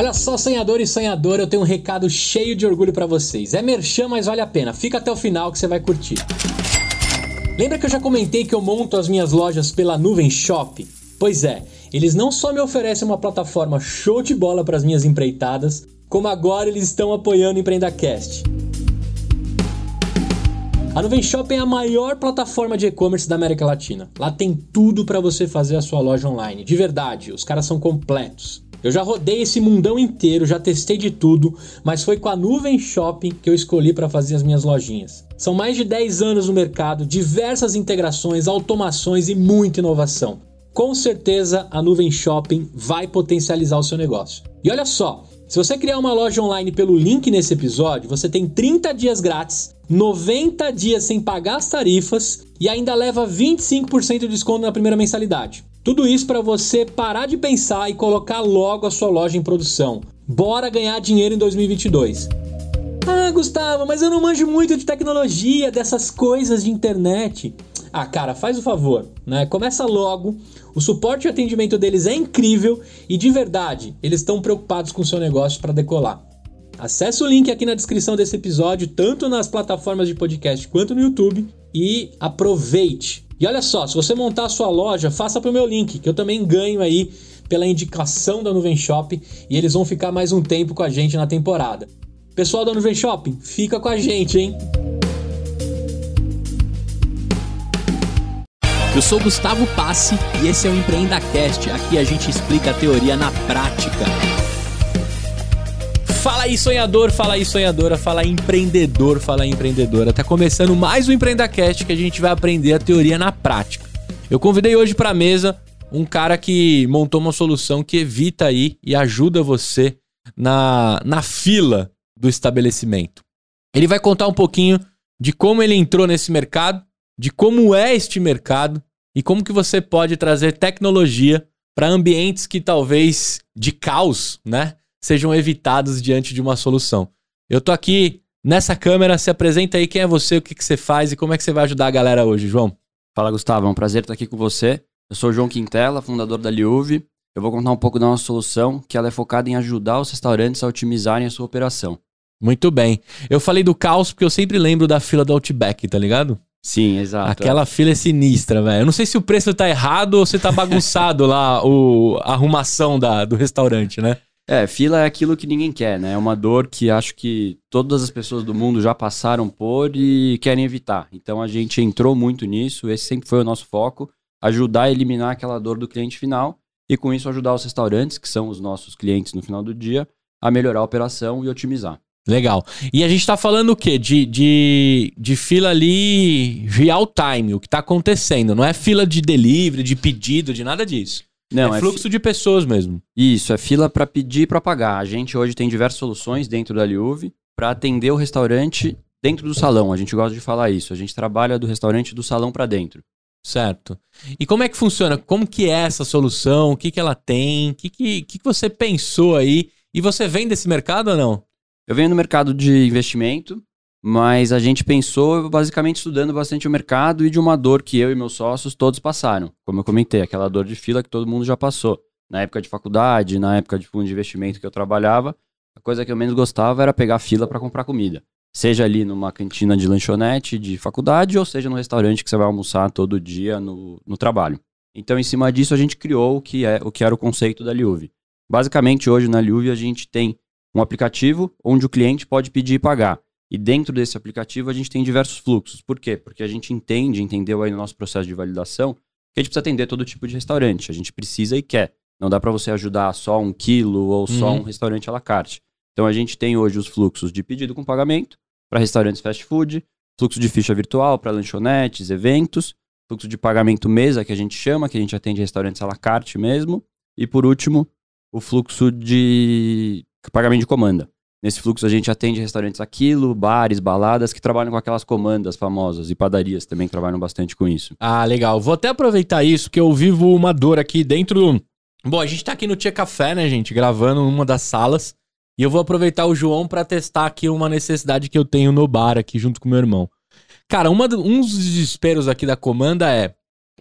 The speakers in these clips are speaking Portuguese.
Olha só, sonhador e sonhadora, eu tenho um recado cheio de orgulho para vocês. É merchan, mas vale a pena. Fica até o final que você vai curtir. Lembra que eu já comentei que eu monto as minhas lojas pela Nuvem Shop? Pois é, eles não só me oferecem uma plataforma show de bola para as minhas empreitadas, como agora eles estão apoiando o EmpreendaCast. A Nuvem Shop é a maior plataforma de e-commerce da América Latina. Lá tem tudo para você fazer a sua loja online. De verdade, os caras são completos. Eu já rodei esse mundão inteiro, já testei de tudo, mas foi com a Nuvem Shopping que eu escolhi para fazer as minhas lojinhas. São mais de 10 anos no mercado, diversas integrações, automações e muita inovação. Com certeza a Nuvem Shopping vai potencializar o seu negócio. E olha só, se você criar uma loja online pelo link nesse episódio, você tem 30 dias grátis, 90 dias sem pagar as tarifas e ainda leva 25% de desconto na primeira mensalidade. Tudo isso para você parar de pensar e colocar logo a sua loja em produção. Bora ganhar dinheiro em 2022. Ah, Gustavo, mas eu não manjo muito de tecnologia, dessas coisas de internet. Ah, cara, faz o favor, né? Começa logo. O suporte e atendimento deles é incrível e de verdade, eles estão preocupados com o seu negócio para decolar. Acesse o link aqui na descrição desse episódio, tanto nas plataformas de podcast quanto no YouTube, e aproveite. E olha só, se você montar a sua loja, faça pro meu link, que eu também ganho aí pela indicação da Nuvem Shop e eles vão ficar mais um tempo com a gente na temporada. Pessoal da Nuvem Shopping, fica com a gente, hein? Eu sou Gustavo Passe e esse é o Empreenda Cast. Aqui a gente explica a teoria na prática. Fala aí, sonhador, fala aí, sonhadora, fala aí, empreendedor, fala aí, empreendedora. Tá começando mais um EmpreendaCast que a gente vai aprender a teoria na prática. Eu convidei hoje para a mesa um cara que montou uma solução que evita aí e ajuda você na, na fila do estabelecimento. Ele vai contar um pouquinho de como ele entrou nesse mercado, de como é este mercado e como que você pode trazer tecnologia para ambientes que talvez de caos, né? Sejam evitados diante de uma solução. Eu tô aqui nessa câmera, se apresenta aí quem é você, o que, que você faz e como é que você vai ajudar a galera hoje, João. Fala, Gustavo, é um prazer estar aqui com você. Eu sou o João Quintela, fundador da Liuve. Eu vou contar um pouco da nossa solução, que ela é focada em ajudar os restaurantes a otimizarem a sua operação. Muito bem. Eu falei do caos porque eu sempre lembro da fila do Outback, tá ligado? Sim, exato. Aquela fila é sinistra, velho. Eu não sei se o preço tá errado ou se tá bagunçado lá o, a arrumação da, do restaurante, né? É, fila é aquilo que ninguém quer, né? É uma dor que acho que todas as pessoas do mundo já passaram por e querem evitar. Então a gente entrou muito nisso, esse sempre foi o nosso foco, ajudar a eliminar aquela dor do cliente final e com isso ajudar os restaurantes, que são os nossos clientes no final do dia, a melhorar a operação e otimizar. Legal. E a gente tá falando o quê? De, de, de fila ali real time, o que tá acontecendo. Não é fila de delivery, de pedido, de nada disso. Não, é, é fluxo fi... de pessoas mesmo. Isso, é fila para pedir e para pagar. A gente hoje tem diversas soluções dentro da Liuve para atender o restaurante dentro do salão. A gente gosta de falar isso. A gente trabalha do restaurante do salão para dentro. Certo. E como é que funciona? Como que é essa solução? O que, que ela tem? O que, que, que você pensou aí? E você vem desse mercado ou não? Eu venho no mercado de investimento. Mas a gente pensou basicamente estudando bastante o mercado e de uma dor que eu e meus sócios todos passaram. Como eu comentei, aquela dor de fila que todo mundo já passou. Na época de faculdade, na época de fundo de investimento que eu trabalhava, a coisa que eu menos gostava era pegar fila para comprar comida. Seja ali numa cantina de lanchonete de faculdade ou seja no restaurante que você vai almoçar todo dia no, no trabalho. Então, em cima disso, a gente criou o que, é, o que era o conceito da Liuve. Basicamente, hoje na Liuve a gente tem um aplicativo onde o cliente pode pedir e pagar. E dentro desse aplicativo a gente tem diversos fluxos. Por quê? Porque a gente entende, entendeu aí no nosso processo de validação, que a gente precisa atender todo tipo de restaurante. A gente precisa e quer. Não dá para você ajudar só um quilo ou só uhum. um restaurante à la carte. Então a gente tem hoje os fluxos de pedido com pagamento para restaurantes fast food, fluxo de ficha virtual para lanchonetes, eventos, fluxo de pagamento mesa que a gente chama, que a gente atende restaurantes à la carte mesmo, e por último, o fluxo de pagamento de comanda. Nesse fluxo a gente atende restaurantes aquilo, bares, baladas que trabalham com aquelas comandas famosas e padarias também que trabalham bastante com isso. Ah, legal. Vou até aproveitar isso que eu vivo uma dor aqui dentro. Bom, a gente tá aqui no Tia Café, né, gente, gravando numa das salas. E eu vou aproveitar o João para testar aqui uma necessidade que eu tenho no bar aqui junto com meu irmão. Cara, uma, um dos desesperos aqui da comanda é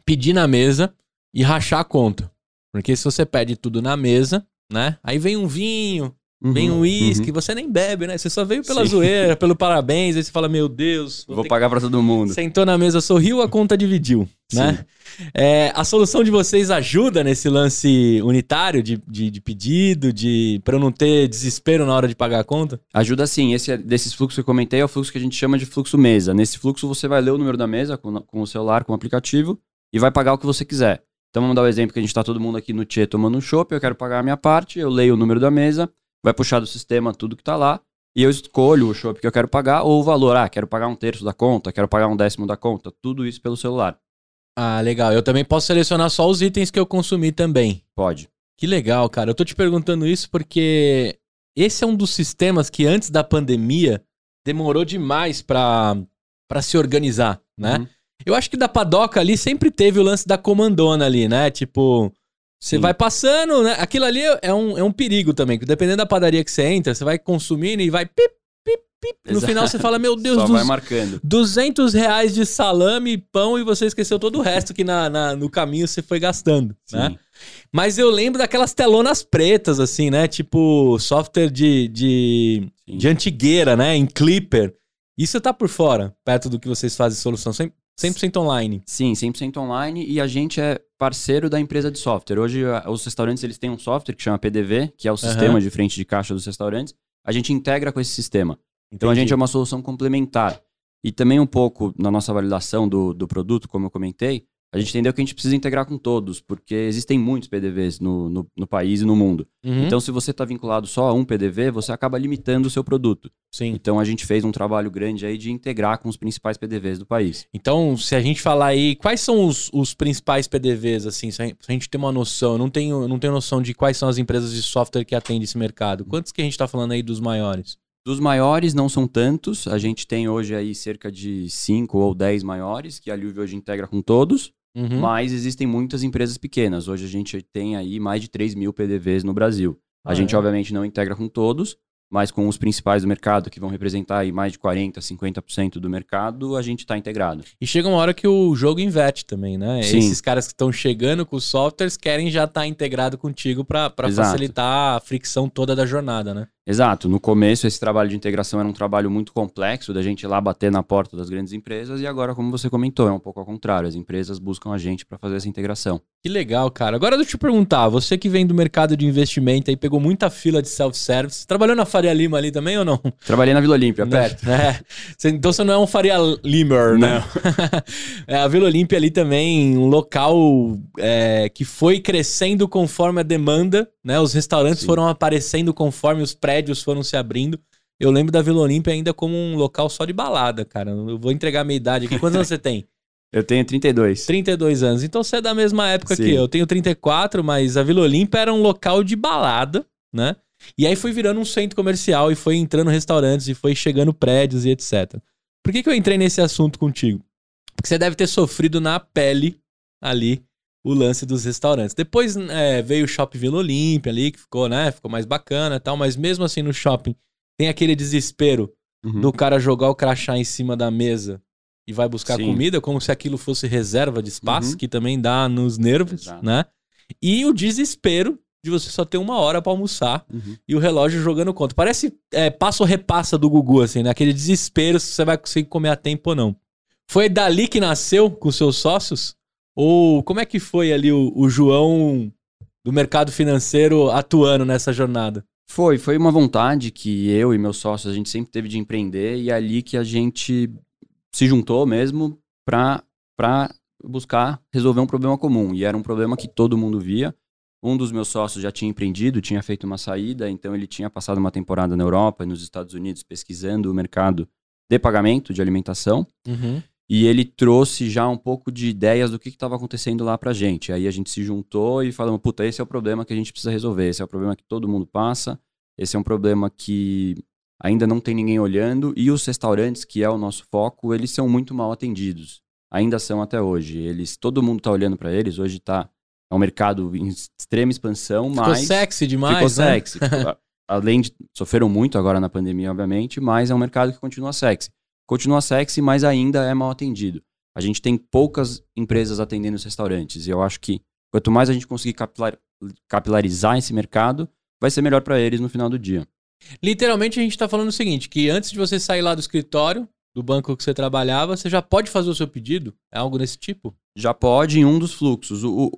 pedir na mesa e rachar a conta. Porque se você pede tudo na mesa, né? Aí vem um vinho, Uhum, vem um uísque, uhum. você nem bebe, né? Você só veio pela Sim. zoeira, pelo parabéns, aí você fala, meu Deus, Vou ter pagar pra todo mundo. Sentou na mesa, sorriu, a conta dividiu, né? É, a solução de vocês ajuda nesse lance unitário de, de, de pedido, de para eu não ter desespero na hora de pagar a conta? Ajuda sim. Esse é- desses fluxos que eu comentei é o fluxo que a gente chama de fluxo mesa. Nesse fluxo você vai ler o número da mesa com, com o celular, com o aplicativo e vai pagar o que você quiser. Então vamos dar o exemplo que a gente está todo mundo aqui no Tchê tomando um chopp, eu quero pagar a minha parte, eu leio o número da mesa, vai puxar do sistema tudo que tá lá e eu escolho o chopp que eu quero pagar ou o valor. Ah, quero pagar um terço da conta, quero pagar um décimo da conta, tudo isso pelo celular. Ah, legal. Eu também posso selecionar só os itens que eu consumi também. Pode. Que legal, cara. Eu tô te perguntando isso porque esse é um dos sistemas que antes da pandemia demorou demais pra, pra se organizar, né? Uhum. Eu acho que da padoca ali sempre teve o lance da comandona ali, né? Tipo, você vai passando, né? Aquilo ali é um, é um perigo também, que dependendo da padaria que você entra, você vai consumindo e vai pip, pip, pip. No Exato. final você fala, meu Deus, Só dos, vai marcando. 200 reais de salame, pão e você esqueceu todo o resto que na, na- no caminho você foi gastando, né? Sim. Mas eu lembro daquelas telonas pretas, assim, né? Tipo, software de, de, Sim. de antigueira, né? Em Clipper. Isso tá por fora, perto do que vocês fazem solução. 100%, 100% online. Sim, 100% online e a gente é parceiro da empresa de software. Hoje os restaurantes eles têm um software que chama PDV, que é o sistema de frente de caixa dos restaurantes. A gente integra com esse sistema. Então a gente é uma solução complementar. E também um pouco na nossa validação do, do produto, como eu comentei, a gente entendeu que a gente precisa integrar com todos, porque existem muitos PDVs no, no, no país e no mundo. Uhum. Então, se você está vinculado só a um PDV, você acaba limitando o seu produto. Sim. Então, a gente fez um trabalho grande aí de integrar com os principais PDVs do país. Então, se a gente falar aí, quais são os, os principais PDVs, assim, se a, gente, se a gente tem uma noção, eu não tenho, não tenho noção de quais são as empresas de software que atendem esse mercado. Quantos que a gente tá falando aí dos maiores? Dos maiores não são tantos, a gente tem hoje aí cerca de 5 ou 10 maiores, que a Liuve hoje integra com todos, Uhum. mas existem muitas empresas pequenas. Hoje a gente tem aí mais de 3 mil PDVs no Brasil. A Ah, gente, é? obviamente, não integra com todos, mas com os principais do mercado, que vão representar aí mais de 40%, 50% do mercado, a gente está integrado. E chega uma hora que o jogo inverte também, né? Sim. Esses caras que estão chegando com os softwares querem já estar integrado contigo para facilitar a fricção toda da jornada, né? Exato. No começo, esse trabalho de integração era um trabalho muito complexo, da gente ir lá bater na porta das grandes empresas, e agora, como você comentou, é um pouco ao contrário. As empresas buscam a gente para fazer essa integração. Que legal, cara. Agora deixa eu te perguntar, você que vem do mercado de investimento aí, pegou muita fila de self-service, trabalhou na Faria Lima ali também ou não? Trabalhei na Vila Olímpia, perto. É. Então você não é um Faria Limer, né? É, a Vila Olímpia ali também, um local é, que foi crescendo conforme a demanda, né? Os restaurantes Sim. foram aparecendo conforme os prédios foram se abrindo. Eu lembro da Vila Olímpia ainda como um local só de balada, cara. Eu vou entregar a minha idade aqui. Quantos anos você tem? Eu tenho 32. 32 anos. Então você é da mesma época Sim. que eu. Eu tenho 34, mas a Vila Olímpia era um local de balada, né? E aí foi virando um centro comercial e foi entrando restaurantes e foi chegando prédios e etc. Por que, que eu entrei nesse assunto contigo? Porque você deve ter sofrido na pele ali o lance dos restaurantes. Depois é, veio o Shopping Vila Olímpia ali, que ficou, né? Ficou mais bacana e tal, mas mesmo assim no shopping tem aquele desespero Uhum. do cara jogar o crachá em cima da mesa e vai buscar Sim. comida, como se aquilo fosse reserva de espaço, Uhum. que também dá nos nervos, Exato. né? E o desespero de você só ter uma hora pra almoçar Uhum. e o relógio jogando conta. Parece é, passo repassa do Gugu, assim, né? Aquele desespero se você vai conseguir comer a tempo ou não. Foi dali que nasceu com seus sócios? Ou como é que foi ali o, o João do mercado financeiro atuando nessa jornada? Foi, foi uma vontade que eu e meus sócios a gente sempre teve de empreender e é ali que a gente se juntou mesmo para para buscar resolver um problema comum. E era um problema que todo mundo via. Um dos meus sócios já tinha empreendido, tinha feito uma saída, então ele tinha passado uma temporada na Europa e nos Estados Unidos pesquisando o mercado de pagamento de alimentação. Uhum. E ele trouxe já um pouco de ideias do que estava acontecendo lá pra gente. Aí a gente se juntou e falamos, puta, esse é o problema que a gente precisa resolver, esse é o problema que todo mundo passa, esse é um problema que ainda não tem ninguém olhando, e os restaurantes, que é o nosso foco, eles são muito mal atendidos. Ainda são até hoje. Eles, todo mundo tá olhando para eles, hoje tá é um mercado em extrema expansão, Ficou mas sexy demais, ficou né? sexy. Além de sofreram muito agora na pandemia, obviamente, mas é um mercado que continua sexy. Continua sexy, mas ainda é mal atendido. A gente tem poucas empresas atendendo os restaurantes. E eu acho que quanto mais a gente conseguir capilar- capilarizar esse mercado, vai ser melhor para eles no final do dia. Literalmente a gente tá falando o seguinte, que antes de você sair lá do escritório, do banco que você trabalhava, você já pode fazer o seu pedido? É algo desse tipo? Já pode em um dos fluxos. O,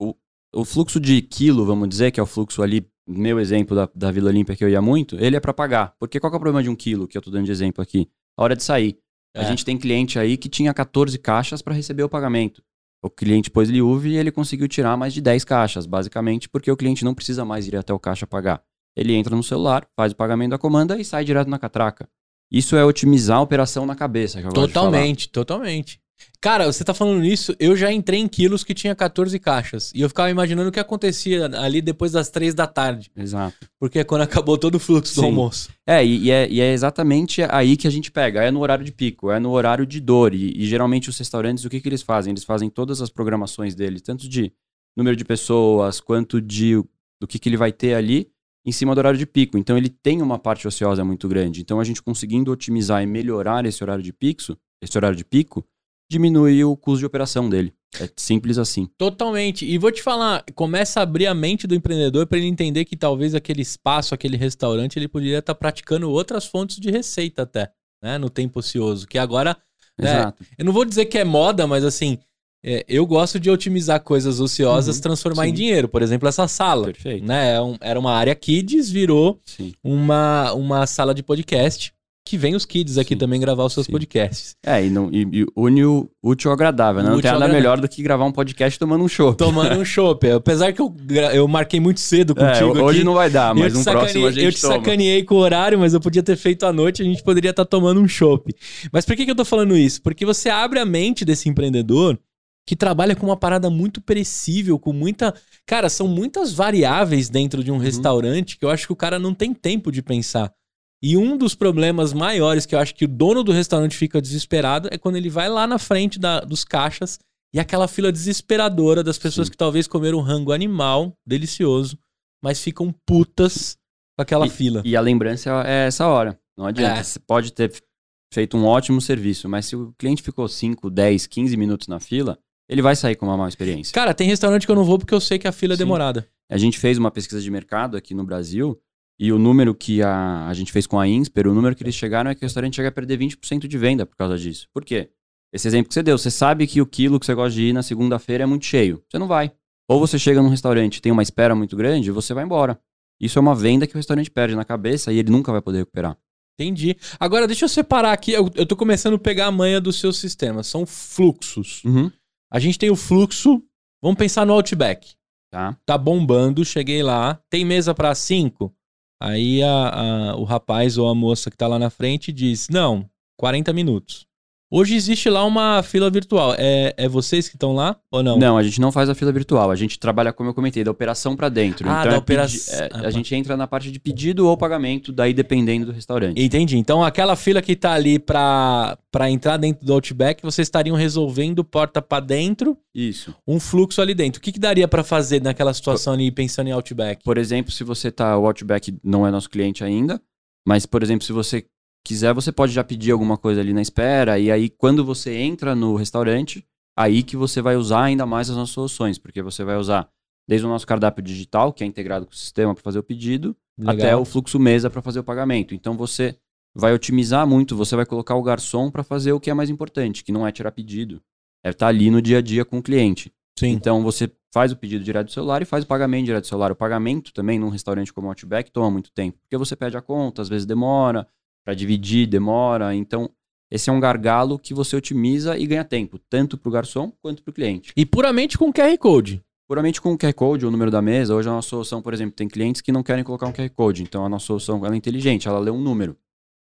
o, o fluxo de quilo, vamos dizer, que é o fluxo ali, meu exemplo da, da Vila Olímpia que eu ia muito, ele é para pagar. Porque qual é o problema de um quilo, que eu tô dando de exemplo aqui? A hora de sair. É. A gente tem cliente aí que tinha 14 caixas para receber o pagamento. O cliente pôs liuve e ele conseguiu tirar mais de 10 caixas, basicamente porque o cliente não precisa mais ir até o caixa pagar. Ele entra no celular, faz o pagamento da comanda e sai direto na catraca. Isso é otimizar a operação na cabeça. Totalmente, totalmente. Cara, você tá falando nisso, eu já entrei em quilos que tinha 14 caixas. E eu ficava imaginando o que acontecia ali depois das 3 da tarde. Exato. Porque é quando acabou todo o fluxo do Sim. almoço. É e, e é, e é exatamente aí que a gente pega. É no horário de pico, é no horário de dor. E, e geralmente os restaurantes, o que, que eles fazem? Eles fazem todas as programações deles, tanto de número de pessoas, quanto de do que, que ele vai ter ali em cima do horário de pico. Então ele tem uma parte ociosa muito grande. Então a gente conseguindo otimizar e melhorar esse horário de pico, esse horário de pico, diminui o custo de operação dele. É simples assim. Totalmente. E vou te falar, começa a abrir a mente do empreendedor para ele entender que talvez aquele espaço, aquele restaurante, ele poderia estar praticando outras fontes de receita até, né? No tempo ocioso. Que agora, né, Exato. eu não vou dizer que é moda, mas assim, é, eu gosto de otimizar coisas ociosas, Uhum, transformar em sim. dinheiro. Por exemplo, essa sala. Perfeito. Né? É era uma área kids, virou Sim. uma, uma sala de podcast. Que vem os kids aqui Sim, também gravar os seus sim. podcasts. É, e, não, e, e une o útil ao agradável, né? Não tem nada agradável. melhor do que gravar um podcast tomando um show. Tomando um chopp. Apesar que eu, eu marquei muito cedo É, contigo hoje aqui. não vai dar, mas um próximo a gente Eu te toma. sacaneei com o horário, mas eu podia ter feito à noite, a gente poderia estar tomando um chopp. Mas por que, que eu tô falando isso? Porque você abre a mente desse empreendedor que trabalha com uma parada muito perecível, com muita. Cara, são muitas variáveis dentro Uhum. de um restaurante que eu acho que o cara não tem tempo de pensar. E um dos problemas maiores que eu acho que o dono do restaurante fica desesperado é quando ele vai lá na frente da- dos caixas e aquela fila desesperadora das pessoas Sim. que talvez comeram um rango animal, delicioso, mas ficam putas com aquela fila. E a lembrança é essa hora. Não adianta. É. Você pode ter feito um ótimo serviço, mas se o cliente ficou 5, 10, 15 minutos na fila, ele vai sair com uma má experiência. Cara, tem restaurante que eu não vou porque eu sei que a fila é Sim. demorada. A gente fez uma pesquisa de mercado aqui no Brasil e o número que a, a gente fez com a Insper, o número que eles chegaram é que o restaurante chega a perder 20% de venda por causa disso. Por quê? Esse exemplo que você deu, você sabe que o quilo que você gosta de ir na segunda-feira é muito cheio. Você não vai. Ou você chega num restaurante e tem uma espera muito grande, você vai embora. Isso é uma venda que o restaurante perde na cabeça e ele nunca vai poder recuperar. Entendi. Agora, deixa eu separar aqui. Eu, eu tô começando a pegar a manha do seu sistema. São fluxos. Uhum. A gente tem o fluxo. Vamos pensar no Outback. Tá? Tá bombando, cheguei lá. Tem mesa pra cinco? Aí a- a- o rapaz ou a moça que tá lá na frente diz: Não, 40 minutos. Hoje existe lá uma fila virtual. É, é vocês que estão lá ou não? Não. a gente não faz a fila virtual. A gente trabalha, como eu comentei, da operação pra dentro. Ah, então da é operação. é, Ah, a tá. gente entra na parte de pedido ou pagamento, daí dependendo do restaurante. Entendi. Então aquela fila que tá ali pra entrar dentro do Outback, vocês estariam resolvendo porta pra dentro, Isso. um fluxo ali dentro. O que, que daria pra fazer naquela situação ali pensando em Outback? Por exemplo, se você tá, o Outback não é nosso cliente ainda, mas, por exemplo, se você quiser, você pode já pedir alguma coisa ali na espera, e aí quando você entra no restaurante, aí que você vai usar ainda mais as nossas soluções, porque você vai usar desde o nosso cardápio digital, que é integrado com o sistema para fazer o pedido, até Legal. o fluxo mesa para fazer o pagamento. Então você vai otimizar muito, você vai colocar o garçom para fazer o que é mais importante, que não é tirar pedido, é estar ali no dia a dia com o cliente. Sim. Então você faz o pedido direto do celular e faz o pagamento direto do celular. O pagamento também num restaurante como o Outback toma muito tempo, porque você pede a conta, às vezes demora, para dividir demora. Então esse é um gargalo que você otimiza e ganha tempo, tanto para o garçom quanto para o cliente. E puramente com QR Code. Puramente com o QR Code ou o número da mesa, hoje a nossa solução, por exemplo, tem clientes que não querem colocar um QR Code. Então a nossa solução ela é inteligente, ela lê um número.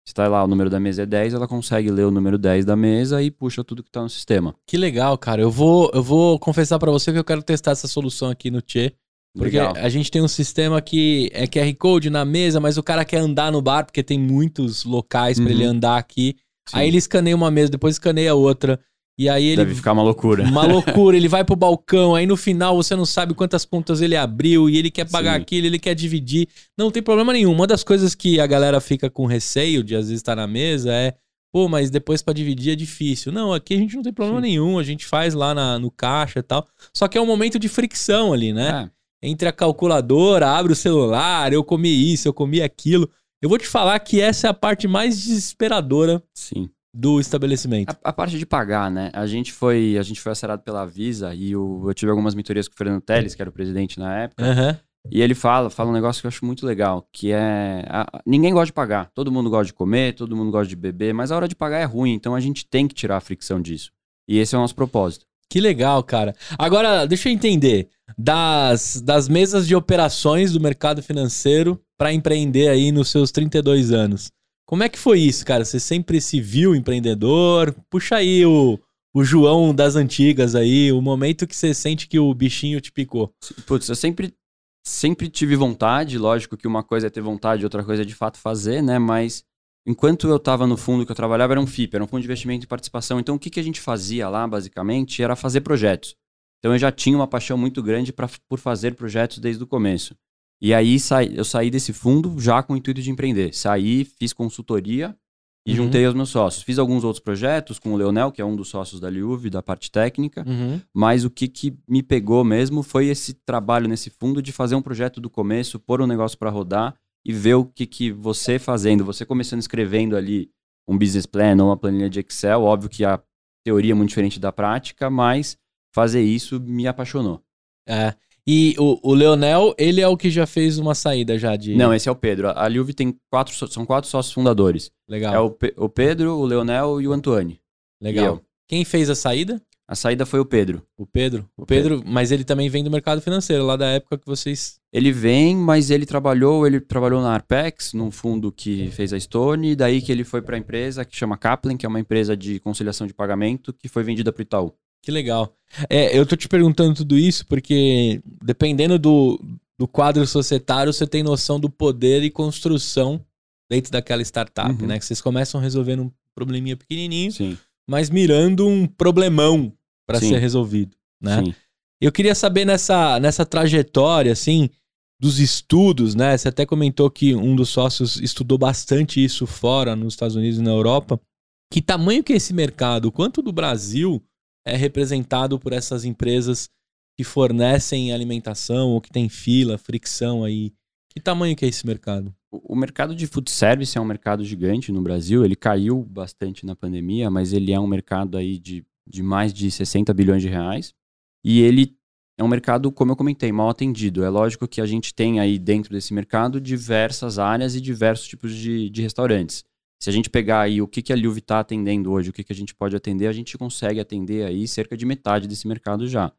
Se está lá, o número da mesa é 10, ela consegue ler o número 10 da mesa e puxa tudo que está no sistema. Que legal, cara. Eu vou, eu vou confessar pra você que eu quero testar essa solução aqui no Tchê. Porque Legal. a gente tem um sistema que é QR Code na mesa, mas o cara quer andar no bar, porque tem muitos locais pra Uhum. ele andar aqui. Sim. Aí ele escaneia uma mesa, depois escaneia outra. E aí ele. Deve ficar uma loucura. Uma loucura, ele vai pro balcão, aí no final você não sabe quantas contas ele abriu e ele quer pagar Sim. aquilo, ele quer dividir. Não tem problema nenhum. Uma das coisas que a galera fica com receio de às vezes estar na mesa é, pô, mas depois pra dividir é difícil. Não, aqui a gente não tem problema Sim. nenhum, a gente faz lá na- no caixa e tal. Só que é um momento de fricção ali, né? É. entre a calculadora, abre o celular, eu comi isso, eu comi aquilo. Eu vou te falar que essa é a parte mais desesperadora Sim. do estabelecimento. A, a parte de pagar, né? A gente foi, a gente foi acerado pela Visa e o- eu tive algumas mentorias com o Fernando Teles, que era o presidente na época. Aham. E ele fala, fala um negócio que eu acho muito legal, que é a- ninguém gosta de pagar. Todo mundo gosta de comer, todo mundo gosta de beber, mas a hora de pagar é ruim, então a gente tem que tirar a fricção disso. E esse é o nosso propósito. Que legal, cara. Agora, deixa eu entender. Das, das mesas de operações do mercado financeiro para empreender aí nos seus 32 anos. Como é que foi isso, cara? Você sempre se viu empreendedor? Puxa aí o, o João das antigas aí, o momento que você sente que o bichinho te picou. Putz, eu sempre, sempre tive vontade, lógico que uma coisa é ter vontade, outra coisa é de fato fazer, né? Mas enquanto eu estava no fundo que eu trabalhava, era um FIP, era um fundo de investimento e participação. Então o que, que a gente fazia lá, basicamente, era fazer projetos. Então eu já tinha uma paixão muito grande pra, por fazer projetos desde o começo. E aí eu saí desse fundo já com o intuito de empreender. Saí, fiz consultoria e Uhum. juntei os meus sócios. Fiz alguns outros projetos com o Leonel, que é um dos sócios da Liuve, da parte técnica. Mas o que, que me pegou mesmo foi esse trabalho nesse fundo de fazer um projeto do começo, pôr um negócio para rodar e ver o que, que você fazendo, você começando escrevendo ali um business plan ou uma planilha de Excel, óbvio que a teoria é muito diferente da prática, mas fazer isso me apaixonou. É. E o, o Leonel, ele é o que já fez uma saída já de. Não, esse é o Pedro. A Liuve tem quatro, são quatro sócios fundadores. Legal. É o, Pe- o Pedro, o Leonel e o Antônio. E Legal. eu. Quem fez a saída? A saída foi o Pedro. O Pedro. O O Pedro, mas ele também vem do mercado financeiro, lá da época que vocês. Ele vem, mas ele trabalhou, ele trabalhou na Arpex, num fundo que fez a Stone, e daí que ele foi para a empresa que chama Kaplan, que é uma empresa de conciliação de pagamento que foi vendida para o Itaú. Que legal. É, eu tô te perguntando tudo isso porque, dependendo do, do quadro societário, você tem noção do poder e construção dentro daquela startup, Uhum. né? Que vocês começam resolvendo um probleminha pequenininho, Sim, mas mirando um problemão para ser resolvido, né? sim. Eu queria saber nessa, nessa trajetória, assim, dos estudos, né? Você até comentou que um dos sócios estudou bastante isso fora, nos Estados Unidos e na Europa. Que tamanho que é esse mercado? Quanto do Brasil é representado por essas empresas que fornecem alimentação ou que tem fila, fricção aí? Que tamanho que é esse mercado? O mercado de food service é um mercado gigante no Brasil. Ele caiu bastante na pandemia, mas ele é um mercado aí de, de mais de 60 bilhões de reais. E ele é um mercado, como eu comentei, mal atendido. É lógico que a gente tem aí dentro desse mercado diversas áreas e diversos tipos de, de restaurantes. Se a gente pegar aí o que, que a Liuve está atendendo hoje, o que, que a gente pode atender, a gente consegue atender aí cerca de metade desse mercado já.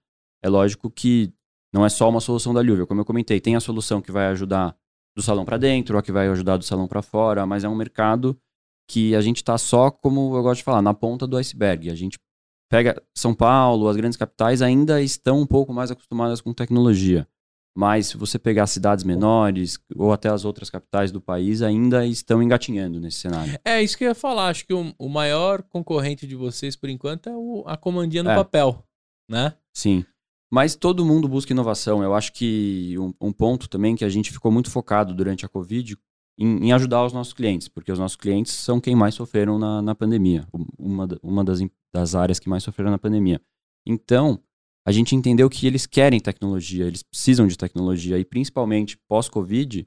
É lógico que não é só uma solução da Liuve. Como eu comentei, tem a solução que vai ajudar do salão para dentro, a que vai ajudar do salão para fora, mas é um mercado que a gente está só, como eu gosto de falar, na ponta do iceberg. A gente pega São Paulo, as grandes capitais ainda estão um pouco mais acostumadas com tecnologia. Mas se você pegar cidades menores ou até as outras capitais do país, ainda estão engatinhando nesse cenário. É isso que eu ia falar. Acho que o, o maior concorrente de vocês, por enquanto, é o- a comandinha no É. papel, né? Sim. Mas todo mundo busca inovação. Eu acho que um, um ponto também que a gente ficou muito focado durante a Covid em, em ajudar os nossos clientes, porque os nossos clientes são quem mais sofreram na, na pandemia, um- uma, uma das, das áreas que mais sofreram na pandemia. Então, a gente entendeu que eles querem tecnologia, eles precisam de tecnologia, e principalmente pós-Covid,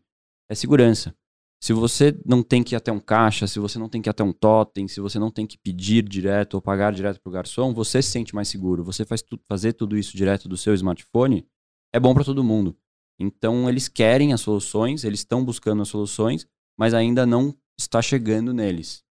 é segurança. Se você não tem que ir até um caixa, se você não tem que ir até um totem, se você não tem que pedir direto ou pagar direto para o garçom, você se sente mais seguro. Você faz tu- fazer tudo isso direto do seu smartphone, é bom para todo mundo. Então, eles querem as soluções, eles estão buscando as soluções, mas ainda não está chegando neles.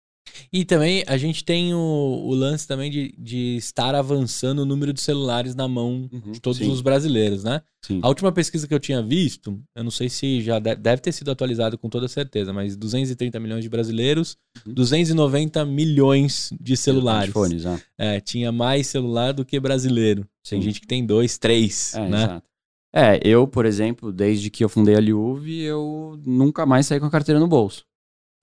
E também a gente tem o, o lance também de, de estar avançando o número de celulares na mão Uhum, de todos sim. os brasileiros, né? Sim. A última pesquisa que eu tinha visto, eu não sei se já de- deve ter sido atualizado com toda certeza, mas 230 milhões de brasileiros, Uhum. 290 milhões de celulares. Smartphones, ah. É, tinha mais celular do que brasileiro. Tem Sim. gente que tem dois, três, É, né? exato. É, eu, por exemplo, desde que eu fundei a Liuve, eu nunca mais saí com a carteira no bolso.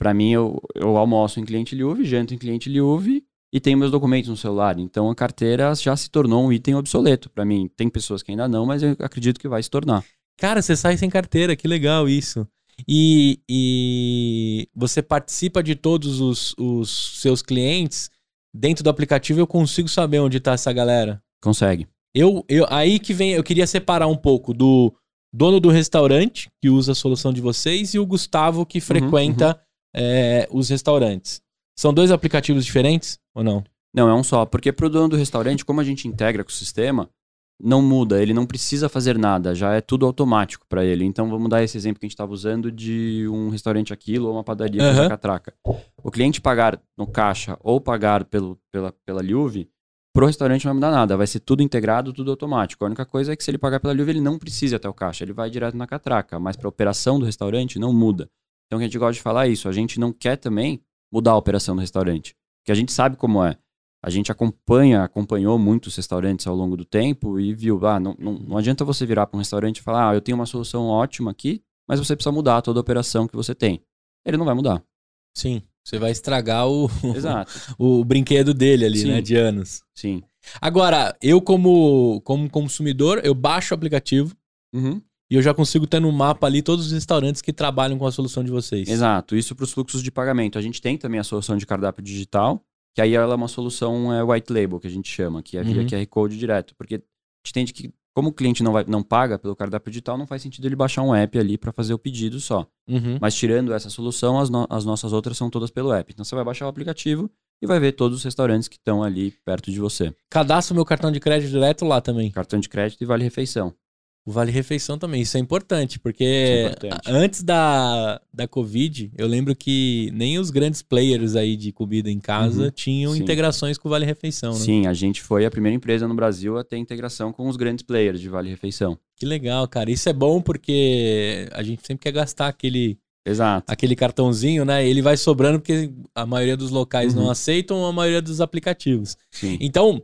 Pra mim, eu, eu almoço em cliente Liuve, janto em cliente Liuve e tenho meus documentos no celular. Então, a carteira já se tornou um item obsoleto pra mim. Tem pessoas que ainda não, mas eu acredito que vai se tornar. Cara, você sai sem carteira, que legal isso. E, e você participa de todos os, os seus clientes dentro do aplicativo, eu consigo saber onde tá essa galera. Consegue. Eu, eu, aí que vem, eu queria separar um pouco do, dono do restaurante, que usa a solução de vocês, e o Gustavo, que frequenta é, os restaurantes. São dois aplicativos diferentes ou não? Não, é um só. Porque pro dono do restaurante, como a gente integra com o sistema, não muda, ele não precisa fazer nada, já é tudo automático para ele. Então vamos dar esse exemplo que a gente estava usando de um restaurante aquilo ou uma padaria uhum. catraca. O cliente pagar no caixa ou pagar pelo, pela, pela Liuve, pro restaurante não vai mudar nada, vai ser tudo integrado, tudo automático. A única coisa é que se ele pagar pela Liuve, ele não precisa ir até o caixa, ele vai direto na catraca, mas para operação do restaurante não muda. Então a gente gosta de falar isso, a gente não quer também mudar a operação do restaurante, porque a gente sabe como é. A gente acompanha, acompanhou muitos restaurantes ao longo do tempo e viu, ah, não, não, não adianta você virar para um restaurante e falar, ah, eu tenho uma solução ótima aqui, mas você precisa mudar toda a operação que você tem. Ele não vai mudar. Sim. Você vai estragar o, Exato. o brinquedo dele ali, Sim. né? De anos. Sim. Agora, eu como, como consumidor, eu baixo o aplicativo Uhum. E eu já consigo ter no mapa ali todos os restaurantes que trabalham com a solução de vocês. Exato. Isso para os fluxos de pagamento. A gente tem também a solução de cardápio digital, que aí ela é uma solução é, white label, que a gente chama, que é via Uhum. QR Code direto. Porque a gente entende que, como o cliente não, vai, não paga pelo cardápio digital, não faz sentido ele baixar um app ali para fazer o pedido só. Uhum. Mas tirando essa solução, as, no- as nossas outras são todas pelo app. Então você vai baixar o aplicativo e vai ver todos os restaurantes que estão ali perto de você. Cadastro meu cartão de crédito direto lá também. Cartão de crédito e vale refeição. O Vale Refeição também, isso é importante, porque é importante. antes da, da Covid, eu lembro que nem os grandes players aí de comida em casa Uhum, tinham sim. integrações com o Vale Refeição, né? Sim, a gente foi a primeira empresa no Brasil a ter integração com os grandes players de vale refeição. Que legal, cara. Isso é bom porque a gente sempre quer gastar aquele, Exato. aquele cartãozinho, né? Ele vai sobrando porque a maioria dos locais não Uhum. aceitam a maioria dos aplicativos. Sim. Então,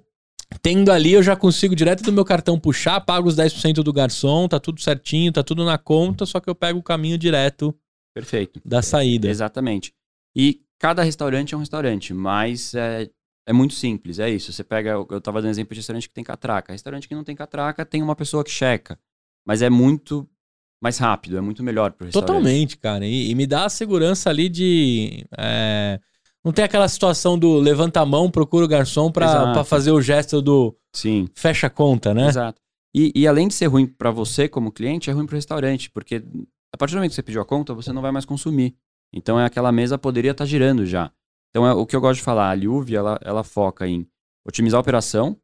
tendo ali, eu já consigo direto do meu cartão puxar, pago os 10% do garçom, tá tudo certinho, tá tudo na conta, só que eu pego o caminho direto Perfeito. da saída. Exatamente. E cada restaurante é um restaurante, mas é, é muito simples, é isso. Você pega, eu eu tava dando exemplo de restaurante que tem catraca. Restaurante que não tem catraca tem uma pessoa que checa. Mas é muito mais rápido, é muito melhor pro restaurante. Totalmente, cara. E, e me dá a segurança ali de. é, não tem aquela situação do levanta a mão, procura o garçom pra fazer o gesto do Sim, fecha a conta, né? exato. E, e além de ser ruim para você como cliente, é ruim pro restaurante, porque a partir do momento que você pediu a conta, você não vai mais consumir. Então é aquela mesa poderia estar girando já. Então é o que eu gosto de falar, a Liuve, ela, ela foca em otimizar a operação,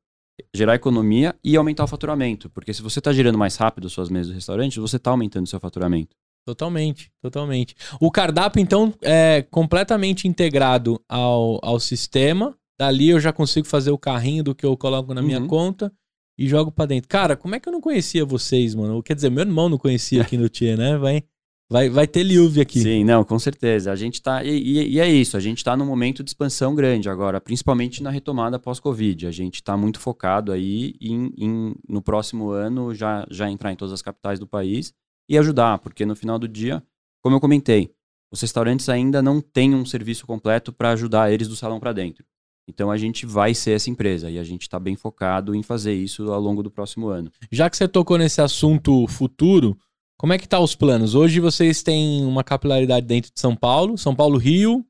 gerar economia e aumentar o faturamento. Porque se você está girando mais rápido as suas mesas do restaurante, você está aumentando o seu faturamento. Totalmente, totalmente. O cardápio, então, é completamente integrado ao, ao sistema. Dali eu já consigo fazer o carrinho do que eu coloco na minha Uhum. conta e jogo pra dentro. Cara, como é que eu não conhecia vocês, mano? Quer dizer, meu irmão não conhecia aqui no Tia, né? Vai, vai, vai ter Liuve aqui. Sim, não, com certeza. A gente tá. E, e- e é isso, a gente está num momento de expansão grande agora, principalmente na retomada pós-Covid. A gente está muito focado aí em, em, no próximo ano já, já entrar em todas as capitais do país e ajudar, porque no final do dia, como eu comentei, os restaurantes ainda não têm um serviço completo para ajudar eles do salão para dentro. Então a gente vai ser essa empresa e a gente está bem focado em fazer isso ao longo do próximo ano. Já que você tocou nesse assunto futuro, como é que tá os planos? Hoje vocês têm uma capilaridade dentro de São Paulo, São Paulo, Rio,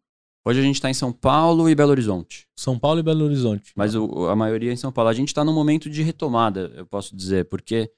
Hoje a gente está em São Paulo e Belo Horizonte. São Paulo e Belo Horizonte. Mas o- a maioria é em São Paulo. A gente está num momento de retomada, eu posso dizer, porque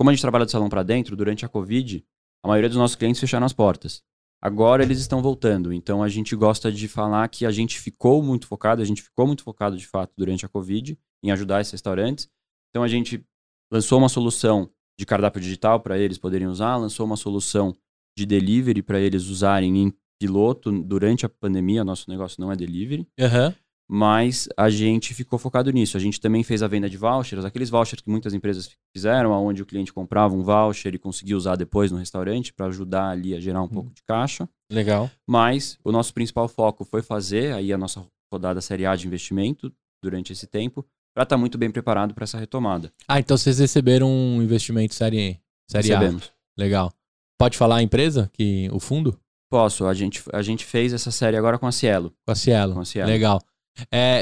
como a gente trabalha do salão para dentro, durante a Covid, a maioria dos nossos clientes fecharam as portas. Agora eles estão voltando, então a gente gosta de falar que a gente ficou muito focado, a gente ficou muito focado de fato durante a Covid em ajudar esses restaurantes. Então a gente lançou uma solução de cardápio digital para eles poderem usar, lançou uma solução de delivery para eles usarem em piloto durante a pandemia. Nosso negócio não é delivery Aham. Mas a gente ficou focado nisso. A gente também fez a venda de vouchers, aqueles vouchers que muitas empresas fizeram, onde o cliente comprava um voucher e conseguia usar depois no restaurante para ajudar ali a gerar um pouco de caixa. Legal. Mas o nosso principal foco foi fazer aí a nossa rodada série A de investimento durante esse tempo, para estar muito bem preparado para essa retomada. Ah, então vocês receberam um investimento série, série A. Recebemos. Legal. Pode falar a empresa, que o fundo? Posso, a gente, a gente fez essa série agora com a Cielo. Com a Cielo. Com a Cielo. Legal.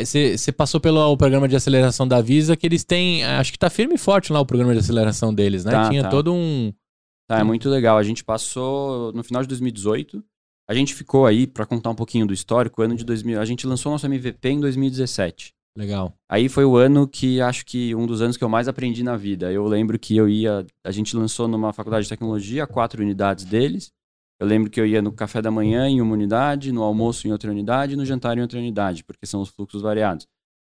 Você passou pelo programa de aceleração da Visa, que eles têm. Acho que tá firme e forte lá o programa de aceleração deles, né? Tá, Tinha tá. todo um. Tá, é muito legal. A gente passou no final de 2018. A gente ficou aí, para contar um pouquinho do histórico, ano de 2000. A gente lançou nosso MVP em 2017. Legal. Aí foi o ano que acho que um dos anos que eu mais aprendi na vida. Eu lembro que eu ia. A gente lançou numa faculdade de tecnologia quatro unidades deles. Eu lembro que eu ia no café da manhã em uma unidade, no almoço em outra unidade e no jantar em outra unidade, porque são os fluxos variados.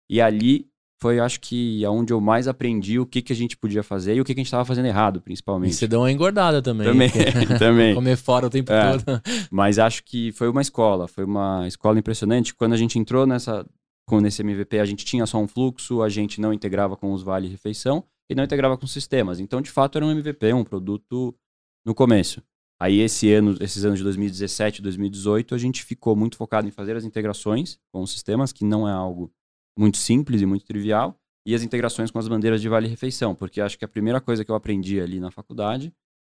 E ali foi, acho que, onde eu mais aprendi o que, que a gente podia fazer e o que, que a gente estava fazendo errado, E principalmente. você deu uma engordada também. Também, também. Comer fora o tempo É. todo. Mas acho que foi uma escola, foi uma escola impressionante. Quando a gente entrou nessa, com nesse MVP, a gente tinha só um fluxo, a gente não integrava com os vale refeição e não integrava com sistemas. Então, de fato, era um MVP, um produto no começo. Aí esse ano, esses anos de 2017 e 2018, a gente ficou muito focado em fazer as integrações com os sistemas, que não é algo muito simples e muito trivial, e as integrações com as bandeiras de vale refeição, porque acho que a primeira coisa que eu aprendi ali na faculdade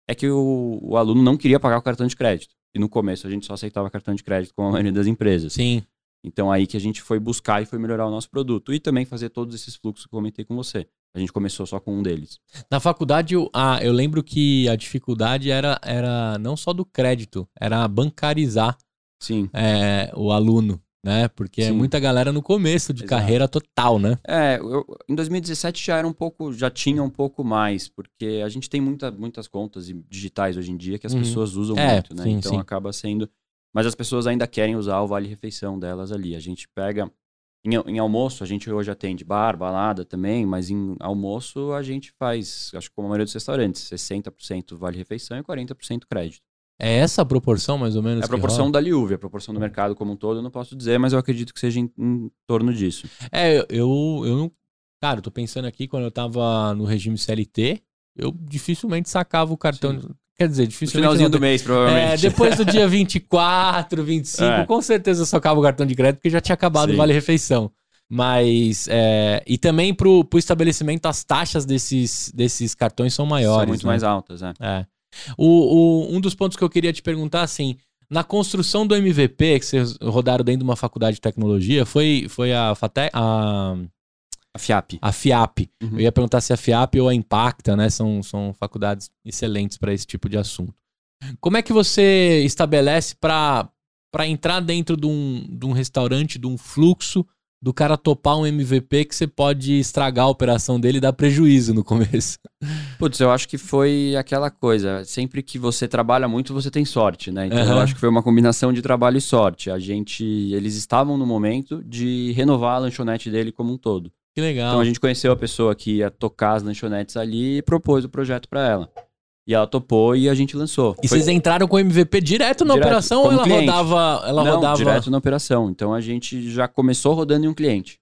é que o, o aluno não queria pagar o cartão de crédito. E no começo a gente só aceitava cartão de crédito com a maioria das empresas. Sim. Então aí que a gente foi buscar e foi melhorar o nosso produto. E também fazer todos esses fluxos que eu comentei com você. A gente começou só com um deles. Na faculdade, eu- ah, eu lembro que a dificuldade era, era não só do crédito, era bancarizar Sim. é, o aluno, né? Porque é Sim. muita galera no começo de Exato. carreira total, né? É, eu- em 2017 já era um pouco, já tinha um pouco mais, porque a gente tem muita, muitas contas digitais hoje em dia que as Uhum. pessoas usam É, muito, né? sim, então sim. acaba sendo. Mas as pessoas ainda querem usar o vale refeição delas ali. A gente pega. Em, em almoço, a gente hoje atende bar, balada também, mas em almoço a gente faz, acho que como a maioria dos restaurantes, 60% vale refeição e 40% crédito. É essa a proporção, mais ou menos? É a proporção rola? da Liuve, a proporção do mercado como um todo, eu não posso dizer, mas eu acredito que seja em, em torno disso. É, eu, eu não. Cara, eu tô pensando aqui, quando eu tava no regime CLT, eu dificilmente sacava o cartão. Quer dizer, dificilmente. finalzinho do mês, É, provavelmente. depois do dia 24, 25, É. com certeza eu socava o cartão de crédito porque já tinha acabado o Sim. Vale Refeição. Mas. é, e também pro, pro estabelecimento, as taxas desses, desses cartões são maiores. São muito né? mais altas, é. É. O, o- um dos pontos que eu queria te perguntar, assim, na construção do MVP, que vocês rodaram dentro de uma faculdade de tecnologia, foi, foi a, Fate, a, A FIAP. a FIAP. Uhum. Eu ia perguntar se a FIAP ou a Impacta, né? São, são faculdades excelentes para esse tipo de assunto. Como é que você estabelece para entrar dentro de um, de um restaurante, de um fluxo, do cara topar um MVP que você pode estragar a operação dele e dar prejuízo no começo? Putz, eu acho que foi aquela coisa. Sempre que você trabalha muito, você tem sorte, né? Então eu Aham. acho que foi uma combinação de trabalho e sorte. A gente. Eles estavam no momento de renovar a lanchonete dele como um todo. Que legal. Então a gente conheceu a pessoa que ia tocar as lanchonetes ali e propôs o projeto pra ela. E ela topou e a gente lançou. E Foi- vocês entraram com o MVP direto na Direto, operação ou ela cliente. rodava. Ela Não, rodava. direto na operação. Então a gente já começou rodando em um cliente.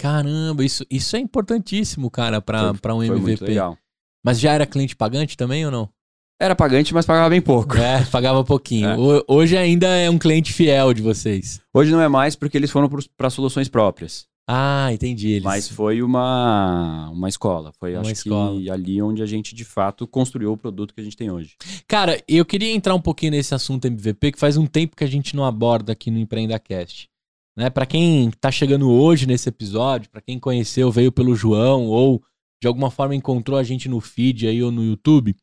Caramba, isso, isso é importantíssimo, cara, pra um Foi muito MVP. legal. Mas já era cliente pagante também ou não? Era pagante, mas pagava bem pouco. É, pagava pouquinho. É. Ho- Hoje ainda é um cliente fiel de vocês. Hoje não é mais porque eles foram para soluções próprias. Ah, entendi. Eles... Mas foi uma, uma escola. Foi, Uma acho escola. que, ali onde a gente, de fato, construiu o produto que a gente tem hoje. Cara, eu queria entrar um pouquinho nesse assunto MVP, que faz um tempo que a gente não aborda aqui no EmpreendaCast. Né? Para quem tá chegando hoje nesse episódio, para quem conheceu, veio pelo João, ou de alguma forma encontrou a gente no feed aí ou no YouTube,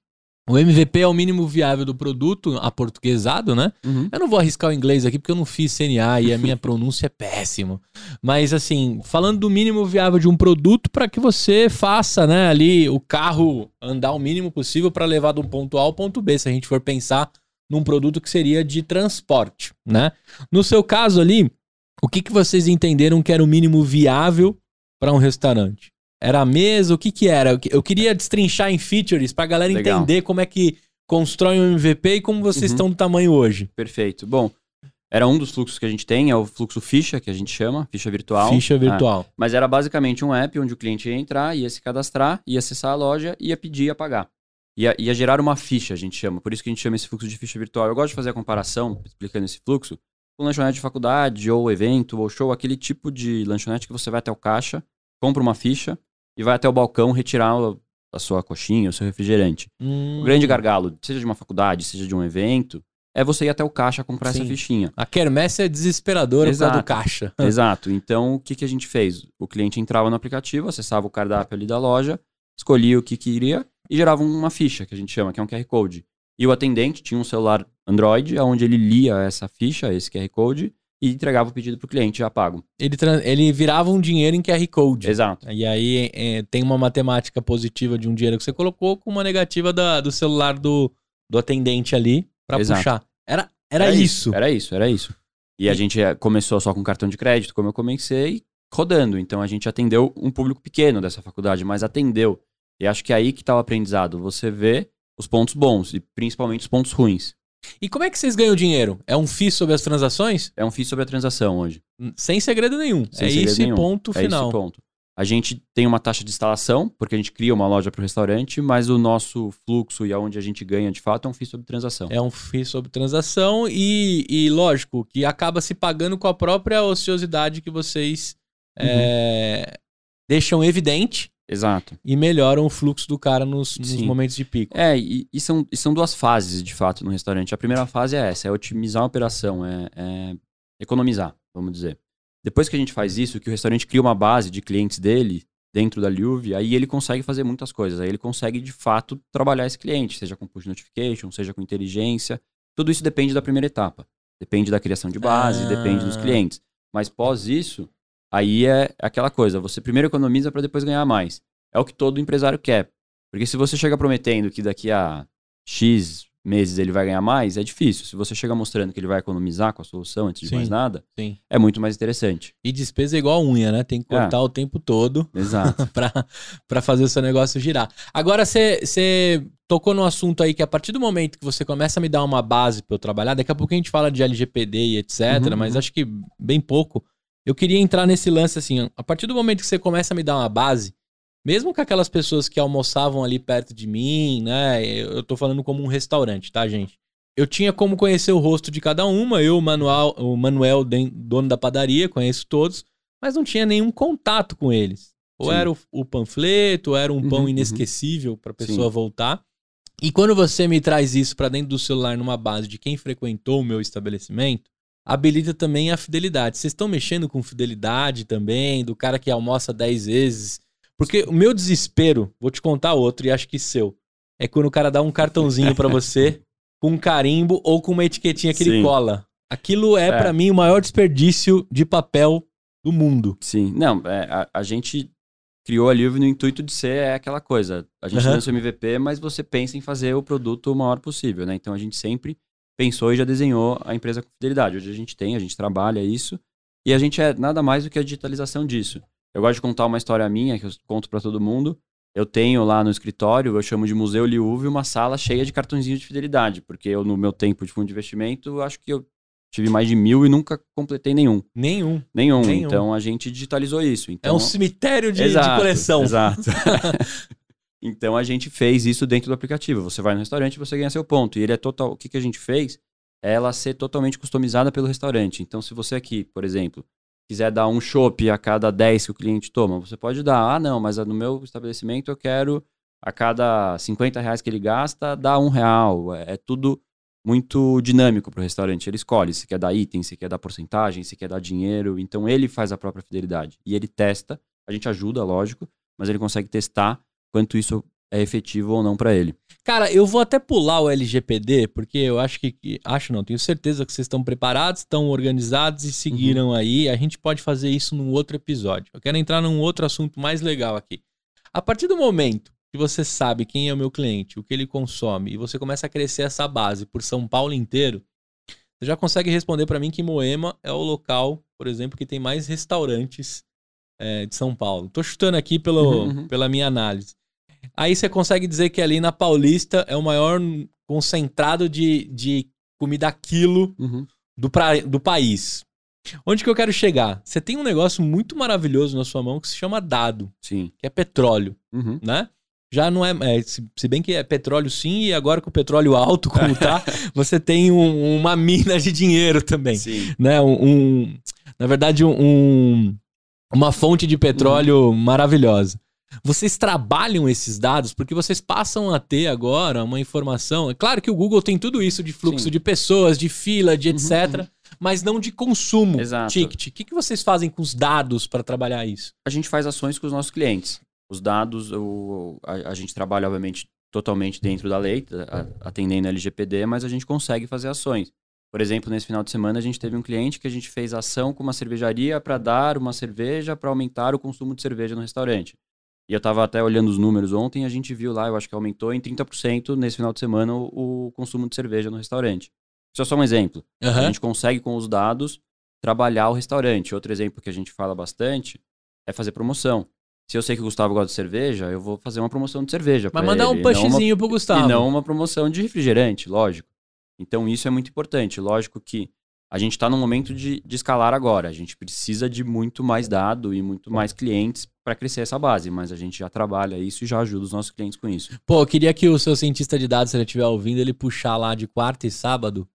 o MVP é o mínimo viável do produto, aportuguesado, né? Eu não vou arriscar o inglês aqui porque eu não fiz CNA e a minha pronúncia é péssima. Mas assim, falando do mínimo viável de um produto para que você faça, né, ali o carro andar o mínimo possível para levar de um ponto A ao ponto B, se a gente for pensar num produto que seria de transporte, né? No seu caso ali, o que, que vocês entenderam que era o mínimo viável para um restaurante? Era a mesa? O que que era? Eu que- Eu queria destrinchar em features para a galera Legal. entender como é que constrói um MVP e como vocês Uhum. estão do tamanho hoje. Perfeito. Bom, era um dos fluxos que a gente tem, é o fluxo ficha, que a gente chama, ficha virtual. Ficha Ah, virtual. mas era basicamente um app onde o cliente ia entrar, ia se cadastrar, ia acessar a loja, ia pedir ia pagar. Ia, ia gerar uma ficha, a gente chama. Por isso que a gente chama esse fluxo de ficha virtual. Eu gosto de fazer a comparação, explicando esse fluxo, com lanchonete de faculdade, ou evento, ou show, aquele tipo de lanchonete que você vai até o caixa, compra uma ficha e vai até o balcão retirar a sua coxinha, o seu refrigerante. Hum. O grande gargalo, seja de uma faculdade, seja de um evento, é você ir até o caixa comprar Sim. essa fichinha. A quermesse é desesperadora por causa do Exato. caixa. Exato. Então, o que, que a gente fez? O cliente entrava no aplicativo, acessava o cardápio ali da loja, escolhia o que queria e gerava uma ficha, que a gente chama, que é um QR Code. E o atendente tinha um celular Android, onde ele lia essa ficha, esse QR Code, e entregava o pedido pro cliente já pago. Ele, ele virava um dinheiro em QR Code. Exato. E aí é, tem uma matemática positiva de um dinheiro que você colocou com uma negativa da- do celular do, do atendente ali Exato. puxar. Era, era, isso. Era isso, era isso. E a gente eh, começou só com cartão de crédito, como eu comecei, rodando. Então a gente atendeu um público pequeno dessa faculdade, mas atendeu. E acho que é aí que tá o aprendizado. Você vê os pontos bons e principalmente os pontos ruins. E como é que vocês ganham dinheiro? É um FII sobre as transações? É um FII sobre a transação hoje. Sem segredo nenhum. Sem é segredo esse nenhum. ponto É final. esse ponto. A gente tem uma taxa de instalação, porque a gente cria uma loja para o restaurante, mas o nosso fluxo e aonde a gente ganha de fato é um FII sobre transação. É um FII sobre transação e, e, lógico, que acaba se pagando com a própria ociosidade que vocês Uhum. é, deixam evidente Exato. e melhoram o fluxo do cara nos, nos momentos de pico. É, e, e são, e são duas fases, de fato, no restaurante. A primeira fase é essa, é otimizar a operação, é, é economizar, vamos dizer. Depois que a gente faz isso, que o restaurante cria uma base de clientes dele dentro da Liuve, aí ele consegue fazer muitas coisas. Aí ele consegue, de fato, trabalhar esse cliente, seja com push notification, seja com inteligência. Tudo isso depende da primeira etapa. Depende da criação de base, Ah. depende dos clientes. Mas pós isso, aí é aquela coisa, você primeiro economiza para depois ganhar mais. É o que todo empresário quer. Porque se você chega prometendo que daqui a X meses ele vai ganhar mais, é difícil. Se você chega mostrando que ele vai economizar com a solução antes de Sim. mais nada, Sim. é muito mais interessante. E despesa é igual a unha, né? Tem que cortar É. o tempo todo pra fazer o seu negócio girar. Agora, você tocou no assunto aí que a partir do momento que você começa a me dar uma base pra eu trabalhar, daqui a pouco a gente fala de LGPD e etc, Uhum, mas uhum. acho que bem pouco. Eu queria entrar nesse lance assim, a partir do momento que você começa a me dar uma base, mesmo com aquelas pessoas que almoçavam ali perto de mim, né? Eu tô falando como um restaurante, tá, gente? Eu tinha como conhecer o rosto de cada uma, eu, o Manuel, o Manuel, dono da padaria, conheço todos, mas não tinha nenhum contato com eles. Ou Sim. era o, o panfleto, ou era um Uhum, pão uhum. inesquecível pra pessoa Sim. voltar. E quando você me traz isso pra dentro do celular numa base de quem frequentou o meu estabelecimento, habilita também a fidelidade. Vocês estão mexendo com fidelidade também, do cara que almoça 10 vezes? Porque o meu desespero, vou te contar outro e acho que seu, é quando o cara dá um cartãozinho pra você com um carimbo ou com uma etiquetinha que ele Sim. cola. Aquilo é, É. pra mim o maior desperdício de papel do mundo. Sim. Não, é, a, a gente criou a Live no intuito de ser é, aquela coisa. A gente Aham. lança o MVP, mas você pensa em fazer o produto o maior possível, né? Então a gente sempre pensou e já desenhou a empresa com fidelidade. Hoje a gente tem, a gente trabalha isso. E a gente é nada mais do que a digitalização disso. Eu gosto de contar uma história minha, que eu conto pra todo mundo. Eu tenho lá no escritório, eu chamo de Museu Liuve, uma sala cheia de cartõezinhos de fidelidade, porque eu, no meu tempo de fundo de investimento, acho que eu tive mais de mil e nunca completei nenhum. Nenhum. Nenhum. Nenhum. Então a gente digitalizou isso. É Então, um cemitério de, de Exato, coleção. Exato. então a gente fez isso dentro do aplicativo. Você vai no restaurante e você ganha seu ponto. E ele é total. O que, que a gente fez? É ela ser totalmente customizada pelo restaurante. Então, se você aqui, por exemplo, quiser dar um chopp a cada 10 que o cliente toma, você pode dar. Ah, não, mas no meu estabelecimento eu quero a cada 50 reais que ele gasta, dar um real. É, é tudo muito dinâmico para o restaurante. Ele escolhe se quer dar item, se quer dar porcentagem, se quer dar dinheiro. Então ele faz a própria fidelidade. E ele testa. A gente ajuda, lógico, mas ele consegue testar quanto isso é efetivo ou não para ele. Cara, eu vou até pular o LGPD, porque eu acho que. Acho não, tenho certeza que vocês estão preparados, estão organizados e seguiram Uhum. aí. A gente pode fazer isso num outro episódio. Eu quero entrar num outro assunto mais legal aqui. A partir do momento que você sabe quem é o meu cliente, o que ele consome, e você começa a crescer essa base por São Paulo inteiro, você já consegue responder pra mim que Moema é o local, por exemplo, que tem mais restaurantes é, de São Paulo. Tô chutando aqui pelo, Uhum, uhum. pela minha análise. Aí você consegue dizer que ali na Paulista é o maior concentrado de, de comida quilo do, pra, do país. Onde que eu quero chegar? Você tem um negócio muito maravilhoso na sua mão que se chama dado, Sim. que é petróleo, Uhum. né? Já não é, é, se, bem que é petróleo sim, e agora com o petróleo alto como tá, você tem um- uma mina de dinheiro também Sim. né? Um, um- na verdade, um, um- uma fonte de petróleo maravilhosa. Vocês trabalham esses dados porque vocês passam a ter agora uma informação. É claro que o Google tem tudo isso de fluxo Sim. de pessoas, de fila, de Uhum, etc., mas não de consumo. Exato. Ticket. O que, que vocês fazem com os dados para trabalhar isso? A gente faz ações com os nossos clientes. Os dados, o, a, a gente trabalha, obviamente, totalmente dentro da lei, a- atendendo a LGPD, mas a gente consegue fazer ações. Por exemplo, nesse final de semana a gente teve um cliente que a gente fez ação com uma cervejaria para dar uma cerveja para aumentar o consumo de cerveja no restaurante. E eu estava até olhando os números ontem, a gente viu lá, eu acho que aumentou em 30% nesse final de semana o, o, consumo de cerveja no restaurante. Isso é só um exemplo. Uhum. A gente consegue, com os dados, trabalhar o restaurante. Outro exemplo que a gente fala bastante é fazer promoção. Se eu sei que o Gustavo gosta de cerveja, eu vou fazer uma promoção de cerveja. Mas mandar um pushzinho pro Gustavo. E não uma promoção de refrigerante, lógico. Então isso é muito importante. Lógico que a gente está no momento de, de, escalar agora. A gente precisa de muito mais dado e muito mais clientes para crescer essa base, mas a gente já trabalha isso e já ajuda os nossos clientes com isso. Pô, eu queria que o seu cientista de dados, se ele estiver ouvindo, ele puxar lá de quarta e sábado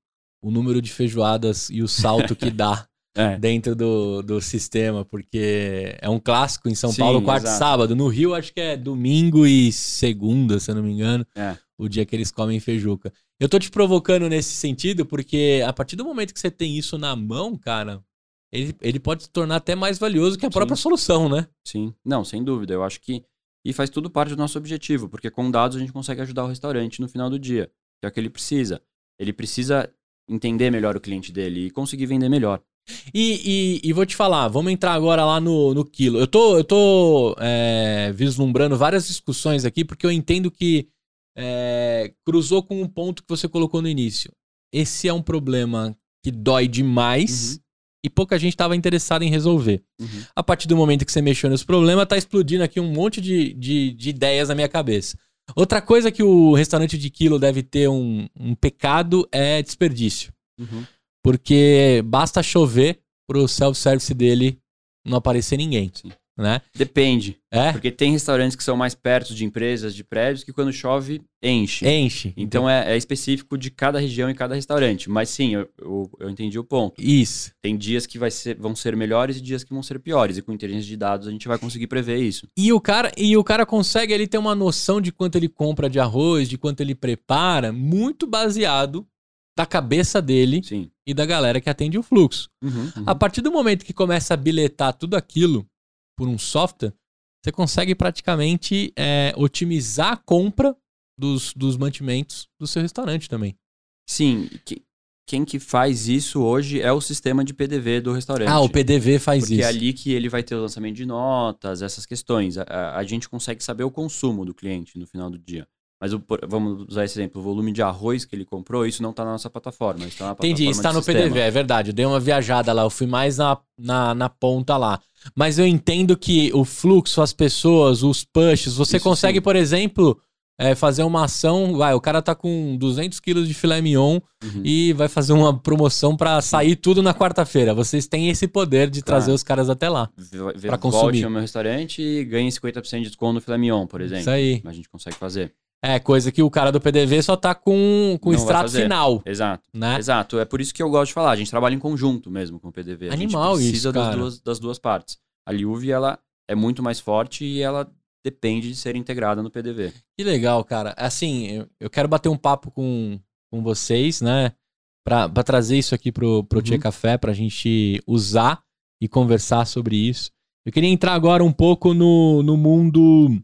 o número de feijoadas e o salto que dá é. dentro do, do sistema, porque é um clássico em São Sim, Paulo, quarta exato. e sábado. No Rio, acho que é domingo e segunda, se eu não me engano, é. O dia que eles comem feijuca. Eu tô te provocando nesse sentido, porque a partir do momento que você tem isso na mão, cara, ele, ele pode se tornar até mais valioso que a Sim. própria solução, né? Sim, não, sem dúvida. Eu acho que. E faz tudo parte do nosso objetivo, porque com dados a gente consegue ajudar o restaurante no final do dia, que é o que ele precisa. Ele precisa entender melhor o cliente dele e conseguir vender melhor. E, e, e, vou te falar, vamos entrar agora lá no, no quilo. Eu tô, eu tô é, vislumbrando várias discussões aqui, porque eu entendo que é, cruzou com um ponto que você colocou no início. Esse é um problema que dói demais uhum. e pouca gente estava interessada em resolver. Uhum. A partir do momento que você mexeu nesse problema, tá explodindo aqui um monte de, de, de ideias na minha cabeça. Outra coisa que o restaurante de quilo deve ter um, um pecado é desperdício. Uhum. Porque basta chover pro self-service dele não aparecer ninguém. Sim. Né? Depende. É? Porque tem restaurantes que são mais perto de empresas, de prédios, que quando chove, enche. Enche. Então é, é específico de cada região e cada restaurante. Mas sim, eu, eu, eu, entendi o ponto. Isso. Tem dias que vai ser, vão ser melhores e dias que vão ser piores. E com inteligência de dados a gente vai conseguir prever isso. E o cara, e o cara consegue ele ter uma noção de quanto ele compra de arroz, de quanto ele prepara, muito baseado da cabeça dele Sim. e da galera que atende o fluxo. Uhum, uhum. A partir do momento que começa a biletar tudo aquilo por um software, você consegue praticamente é, otimizar a compra dos, dos mantimentos do seu restaurante também. Sim, que, quem que faz isso hoje é o sistema de PDV do restaurante. Ah, o PDV faz porque isso. Porque é ali que ele vai ter o lançamento de notas, essas questões. A, a, a gente consegue saber o consumo do cliente no final do dia. Mas o, vamos usar esse exemplo, o volume de arroz que ele comprou, isso não está na nossa plataforma. Isso tá na plataforma Entendi, está no sistema. PDV, é verdade. Eu dei uma viajada lá, eu fui mais na, na, na, ponta lá. Mas eu entendo que o fluxo, as pessoas, os pushes, você isso consegue, sim. por exemplo, é, fazer uma ação. Vai, o cara tá com 200 quilos de filé mignon uhum. e vai fazer uma promoção para sair tudo na quarta-feira. Vocês têm esse poder de trazer os caras até lá. Para consumir. Volte ao meu restaurante e ganhe 50% de desconto no filé mignon, por exemplo. Isso aí. A gente consegue fazer. É, coisa que o cara do PDV só tá com, com o extrato final. Exato. Né? Exato. É por isso que eu gosto de falar. A gente trabalha em conjunto mesmo com o PDV. A Animal gente precisa isso, das, duas, das duas partes. A Liuve, ela é muito mais forte e ela depende de ser integrada no PDV. Que legal, cara. Assim, eu, eu quero bater um papo com, com vocês, né? Pra, pra trazer isso aqui pro, pro uhum. Tia Café, pra gente usar e conversar sobre isso. Eu queria entrar agora um pouco no, no mundo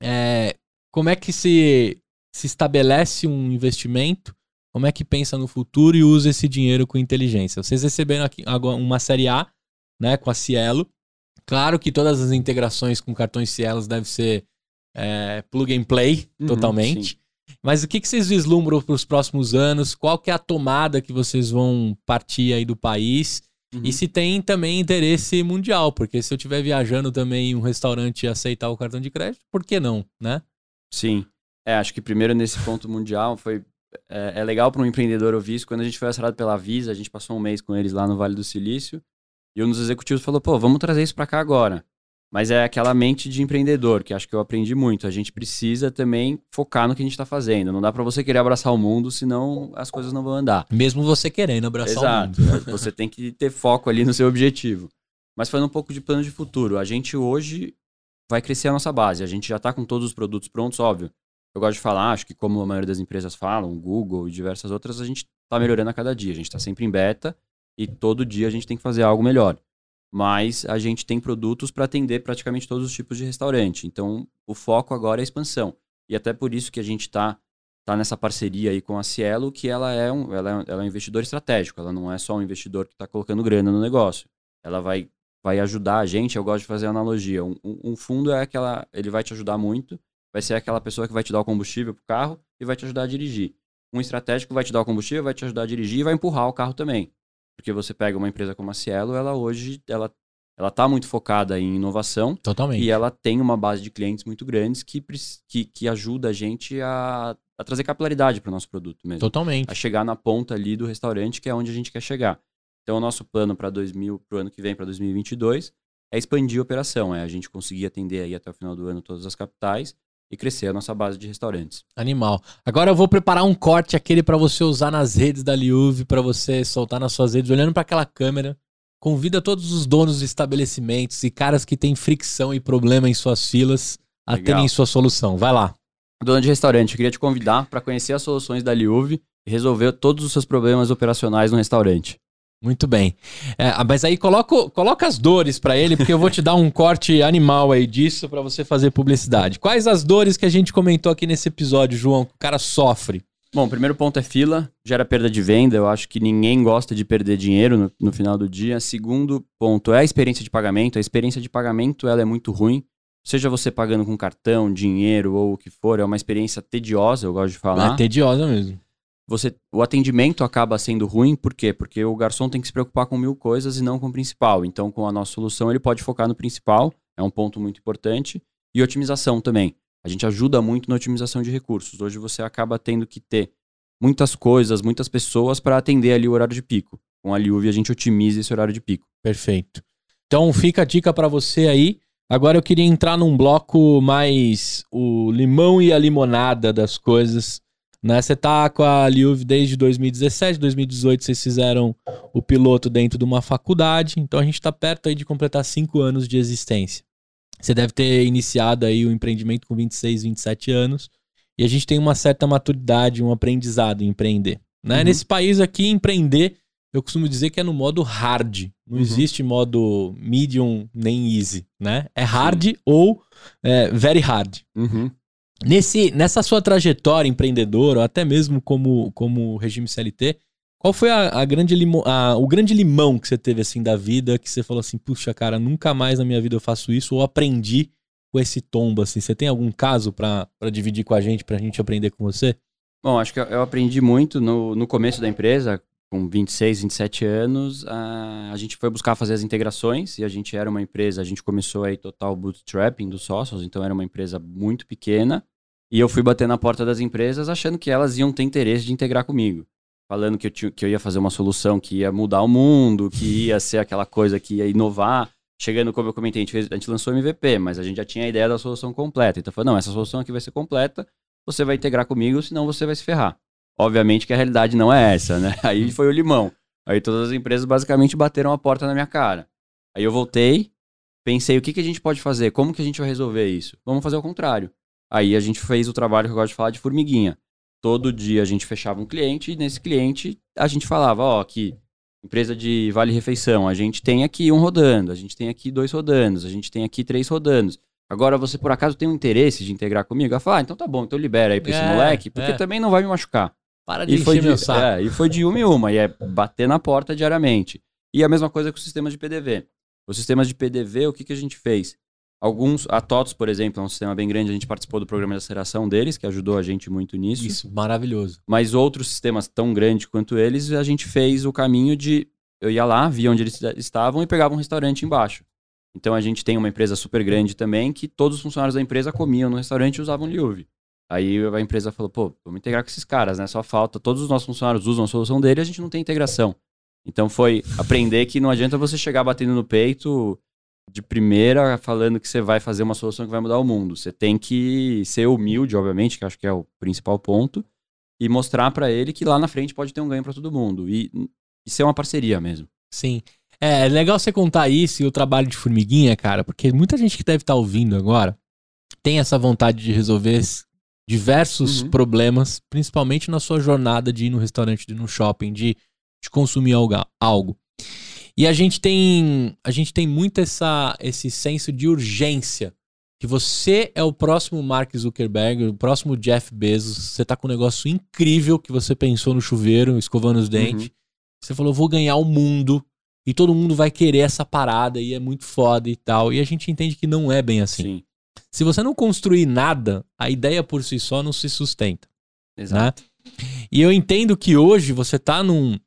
é, como é que se, se estabelece um investimento, como é que pensa no futuro e usa esse dinheiro com inteligência. Vocês receberam aqui uma série A, né, com a Cielo. Claro que todas as integrações com cartões Cielo devem ser é, plug and play uhum, totalmente. Sim. Mas o que, que vocês vislumbram para os próximos anos? Qual que é a tomada que vocês vão partir aí do país? Uhum. E se tem também interesse mundial, porque se eu estiver viajando também em um restaurante e aceitar o cartão de crédito, por que não, né? Sim. É, acho que primeiro nesse ponto mundial foi. É, é legal para um empreendedor ouvir isso. Quando a gente foi acerado pela Visa, a gente passou um mês com eles lá no Vale do Silício. E um dos executivos falou: pô, vamos trazer isso para cá agora. Mas é aquela mente de empreendedor, que acho que eu aprendi muito. A gente precisa também focar no que a gente está fazendo. Não dá para você querer abraçar o mundo, senão as coisas não vão andar. Mesmo você querendo abraçar Exato, o mundo. Exato. você tem que ter foco ali no seu objetivo. Mas falando um pouco de plano de futuro, a gente hoje vai crescer a nossa base. A gente já está com todos os produtos prontos, óbvio. Eu gosto de falar, acho que como a maioria das empresas falam, Google e diversas outras, a gente está melhorando a cada dia. A gente está sempre em beta e todo dia a gente tem que fazer algo melhor. Mas a gente tem produtos para atender praticamente todos os tipos de restaurante. Então, o foco agora é a expansão. E até por isso que a gente está tá nessa parceria aí com a Cielo, que ela é um, ela é, ela é um investidor estratégico, ela não é só um investidor que está colocando grana no negócio. Ela vai, vai ajudar a gente, eu gosto de fazer analogia. Um, um, fundo é aquela, ele vai te ajudar muito, vai ser aquela pessoa que vai te dar o combustível pro carro e vai te ajudar a dirigir. Um estratégico vai te dar o combustível, vai te ajudar a dirigir e vai empurrar o carro também. Porque você pega uma empresa como a Cielo, ela hoje, ela ela está muito focada em inovação. Totalmente. E ela tem uma base de clientes muito grandes que, que, que ajuda a gente a, a trazer capilaridade para o nosso produto mesmo. Totalmente. A chegar na ponta ali do restaurante, que é onde a gente quer chegar. Então, o nosso plano para 2000, para o ano que vem, para 2022, é expandir a operação, é a gente conseguir atender aí até o final do ano todas as capitais e crescer a nossa base de restaurantes. Animal. Agora eu vou preparar um corte aquele para você usar nas redes da Liuve, para você soltar nas suas redes, olhando para aquela câmera Convida todos os donos de estabelecimentos e caras que têm fricção e problema em suas filas a Legal. terem sua solução. Vai lá. Dona de restaurante, eu queria te convidar para conhecer as soluções da Liuve e resolver todos os seus problemas operacionais no restaurante. Muito bem. É, mas aí coloca, coloca as dores para ele, porque eu vou te dar um corte animal aí disso para você fazer publicidade. Quais as dores que a gente comentou aqui nesse episódio, João? Que o cara sofre. Bom, o primeiro ponto é fila, gera perda de venda. Eu acho que ninguém gosta de perder dinheiro no, no, final do dia. Segundo ponto é a experiência de pagamento. A experiência de pagamento ela é muito ruim. Seja você pagando com cartão, dinheiro ou o que for, é uma experiência tediosa, eu gosto de falar. É tediosa mesmo. Você, o atendimento acaba sendo ruim, por quê? Porque o garçom tem que se preocupar com mil coisas e não com o principal. Então, com a nossa solução, ele pode focar no principal, é um ponto muito importante. E otimização também. A gente ajuda muito na otimização de recursos. Hoje você acaba tendo que ter muitas coisas, muitas pessoas para atender ali o horário de pico. Com a Liuve a gente otimiza esse horário de pico. Perfeito. Então fica a dica para você aí. Agora eu queria entrar num bloco mais o limão e a limonada das coisas. Né? Você tá com a Liuve desde 2017, 2018 vocês fizeram o piloto dentro de uma faculdade, então a gente está perto aí de completar cinco anos de existência. Você deve ter iniciado aí o empreendimento com 26, 27 anos. E a gente tem uma certa maturidade, um aprendizado em empreender. Né? Uhum. Nesse país aqui, empreender, eu costumo dizer que é no modo hard. Não uhum. existe modo medium nem easy, né? É hard Sim. ou é, very hard. Uhum. Nesse, nessa sua trajetória empreendedora, ou até mesmo como, como regime CLT, qual foi a, a grande limo, a, o grande limão que você teve assim da vida, que você falou assim, puxa, cara, nunca mais na minha vida eu faço isso, ou aprendi com esse tombo, assim? Você tem algum caso para dividir com a gente, pra gente aprender com você? Bom, acho que eu aprendi muito no, no começo da empresa, com 26, 27 anos, a, a gente foi buscar fazer as integrações e a gente era uma empresa, a gente começou aí total bootstrapping dos sócios, então era uma empresa muito pequena. E eu fui bater na porta das empresas achando que elas iam ter interesse de integrar comigo falando que eu, tinha, que eu ia fazer uma solução que ia mudar o mundo, que ia ser aquela coisa que ia inovar. Chegando, como eu comentei, a gente, fez, a gente lançou o MVP, mas a gente já tinha a ideia da solução completa. Então, falou, não, essa solução aqui vai ser completa, você vai integrar comigo, senão você vai se ferrar. Obviamente que a realidade não é essa, né? Aí foi o limão. Aí todas as empresas basicamente bateram a porta na minha cara. Aí eu voltei, pensei, o que, que a gente pode fazer? Como que a gente vai resolver isso? Vamos fazer o contrário. Aí a gente fez o trabalho que eu gosto de falar de formiguinha todo dia a gente fechava um cliente e nesse cliente a gente falava, ó, aqui, empresa de vale refeição, a gente tem aqui um rodando, a gente tem aqui dois rodando, a gente tem aqui três rodando. Agora você por acaso tem um interesse de integrar comigo? Ela fala, ah, então tá bom, então libera aí pra esse é, moleque, porque é. também não vai me machucar. Para de e foi de, meu saco. É, e foi de uma em uma, e é bater na porta diariamente. E a mesma coisa com os sistemas de PDV. Os sistemas de PDV, o que, que a gente fez? Alguns, a TOTS, por exemplo, é um sistema bem grande, a gente participou do programa de aceleração deles, que ajudou a gente muito nisso. Isso, maravilhoso. Mas outros sistemas tão grandes quanto eles, a gente fez o caminho de. Eu ia lá, via onde eles estavam e pegava um restaurante embaixo. Então a gente tem uma empresa super grande também, que todos os funcionários da empresa comiam no restaurante e usavam Liuve. Aí a empresa falou, pô, vamos integrar com esses caras, né? Só falta, todos os nossos funcionários usam a solução dele e a gente não tem integração. Então foi aprender que não adianta você chegar batendo no peito de primeira falando que você vai fazer uma solução que vai mudar o mundo. Você tem que ser humilde, obviamente, que acho que é o principal ponto, e mostrar para ele que lá na frente pode ter um ganho para todo mundo. E isso é uma parceria mesmo. Sim. É, é legal você contar isso e o trabalho de formiguinha, cara, porque muita gente que deve estar tá ouvindo agora tem essa vontade de resolver diversos uhum. problemas, principalmente na sua jornada de ir no restaurante, de ir no shopping, de, de consumir algo. E a gente tem, a gente tem muito essa, esse senso de urgência que você é o próximo Mark Zuckerberg, o próximo Jeff Bezos, você tá com um negócio incrível que você pensou no chuveiro, escovando os dentes. Uhum. Você falou, vou ganhar o mundo e todo mundo vai querer essa parada e é muito foda e tal. E a gente entende que não é bem assim. Sim, Se você não construir nada, a ideia por si só não se sustenta. exato. Né? E eu entendo que hoje você tá num,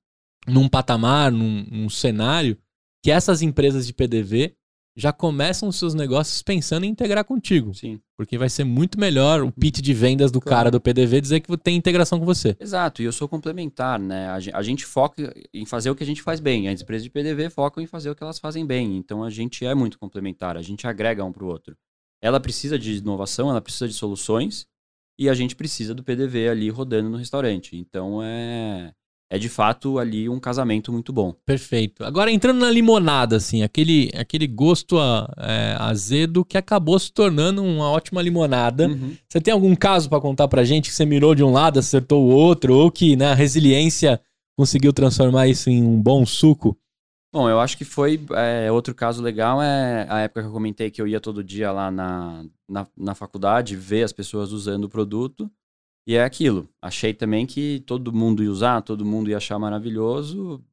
num patamar, num, num cenário, que essas empresas de PDV já começam os seus negócios pensando em integrar contigo. Sim. Porque vai ser muito melhor o pitch de vendas do Claro. cara do PDV dizer que tem integração com você. Exato, e eu sou complementar, né? A gen- a gente foca em fazer o que a gente faz bem. As empresas de PDV focam em fazer o que elas fazem bem. Então a gente é muito complementar, a gente agrega um para o outro. Ela precisa de inovação, ela precisa de soluções e a gente precisa do PDV ali rodando no restaurante. Então é, é de fato ali um casamento muito bom. Perfeito. Agora entrando na limonada, assim, aquele, aquele gosto a- é, azedo que acabou se tornando uma ótima limonada. Uhum. Você tem algum caso pra contar pra gente que você mirou de um lado, acertou o outro, ou que né, a resiliência conseguiu transformar isso em um bom suco? Bom, eu acho que foi. é, outro caso legal é a época que eu comentei que eu ia todo dia lá na, na, na faculdade ver as pessoas usando o produto. E é aquilo. Achei também que todo mundo ia usar, todo mundo ia achar maravilhoso.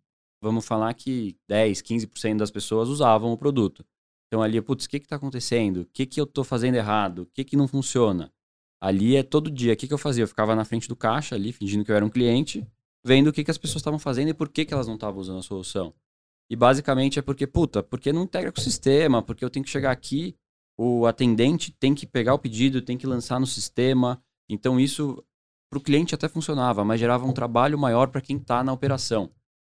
Vamos falar que 10, 15% das pessoas usavam o produto. Então ali, putz, o que que tá acontecendo? O que que eu tô fazendo errado? O que que não funciona? Ali é todo dia. O que que eu fazia? Eu ficava na frente do caixa ali, fingindo que eu era um cliente, vendo o que que as pessoas estavam fazendo e por que que elas não estavam usando a solução. E basicamente é porque, puta, porque não integra com o sistema, porque eu tenho que chegar aqui, o atendente tem que pegar o pedido, tem que lançar no sistema. Então isso para o cliente até funcionava, mas gerava um trabalho maior para quem está na operação.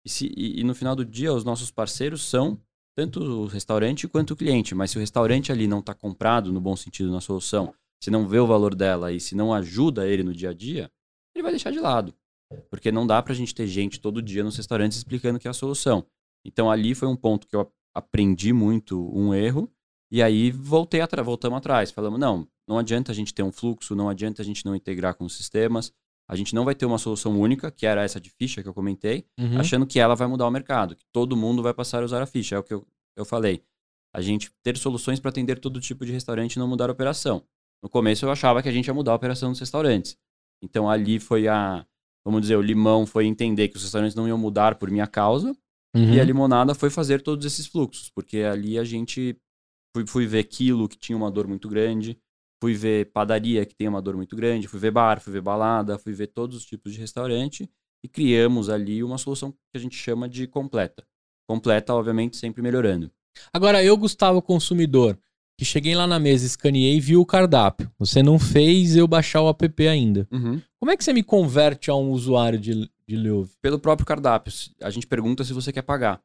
E, se- e- e no final do dia, os nossos parceiros são tanto o restaurante quanto o cliente. Mas se o restaurante ali não está comprado no bom sentido na solução, se não vê o valor dela e se não ajuda ele no dia a dia, ele vai deixar de lado. Porque não dá para a gente ter gente todo dia nos restaurantes explicando que é a solução. Então ali foi um ponto que eu aprendi muito um erro. E aí voltei voltamos atrás. Falamos, não, não adianta a gente ter um fluxo, não adianta a gente não integrar com os sistemas. A gente não vai ter uma solução única, que era essa de ficha que eu comentei, Uhum. achando que ela vai mudar o mercado, que todo mundo vai passar a usar a ficha. É o que eu, eu falei. A gente ter soluções para atender todo tipo de restaurante e não mudar a operação. No começo eu achava que a gente ia mudar a operação dos restaurantes. Então ali foi a, vamos dizer, o limão foi entender que os restaurantes não iam mudar por minha causa, Uhum. e a limonada foi fazer todos esses fluxos, porque ali a gente fui, fui ver quilo que tinha uma dor muito grande, fui ver padaria que tem uma dor muito grande, fui ver bar, fui ver balada, fui ver todos os tipos de restaurante e criamos ali uma solução que a gente chama de completa. Completa, obviamente, sempre melhorando. Agora, eu, Gustavo, consumidor, que cheguei lá na mesa, escaneei e vi o cardápio. Você não fez eu baixar o app ainda. Como é que você me converte a um usuário de, de Louvre? Pelo próprio cardápio, a gente pergunta se você quer pagar.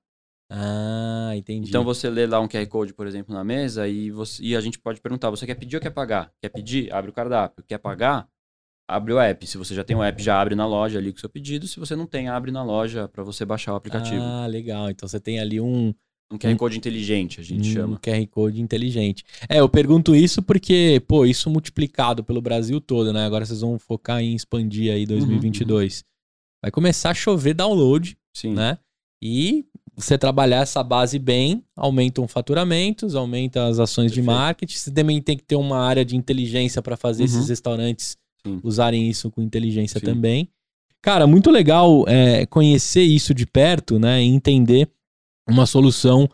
Ah, entendi. Então você lê lá um QR Code, por exemplo, na mesa e, você, e a gente pode perguntar: você quer pedir ou quer pagar? Quer pedir? Abre o cardápio. Quer pagar? Abre o app. Se você já tem o app, já abre na loja ali com o seu pedido. Se você não tem, abre na loja para você baixar o aplicativo. Ah, legal. Então você tem ali um, um QR Code inteligente, a gente um chama. QR Code inteligente. É, eu pergunto isso porque, pô, isso multiplicado pelo Brasil todo, né? Agora vocês vão focar em expandir aí 2022. Vai começar a chover download, Sim. né? E você trabalhar essa base bem, aumentam faturamentos, aumenta as ações de Perfeito. marketing. Você também tem que ter uma área de inteligência para fazer Uhum. esses restaurantes Sim. usarem isso com inteligência Sim. também. Cara, muito legal é, conhecer isso de perto, né? E entender uma solução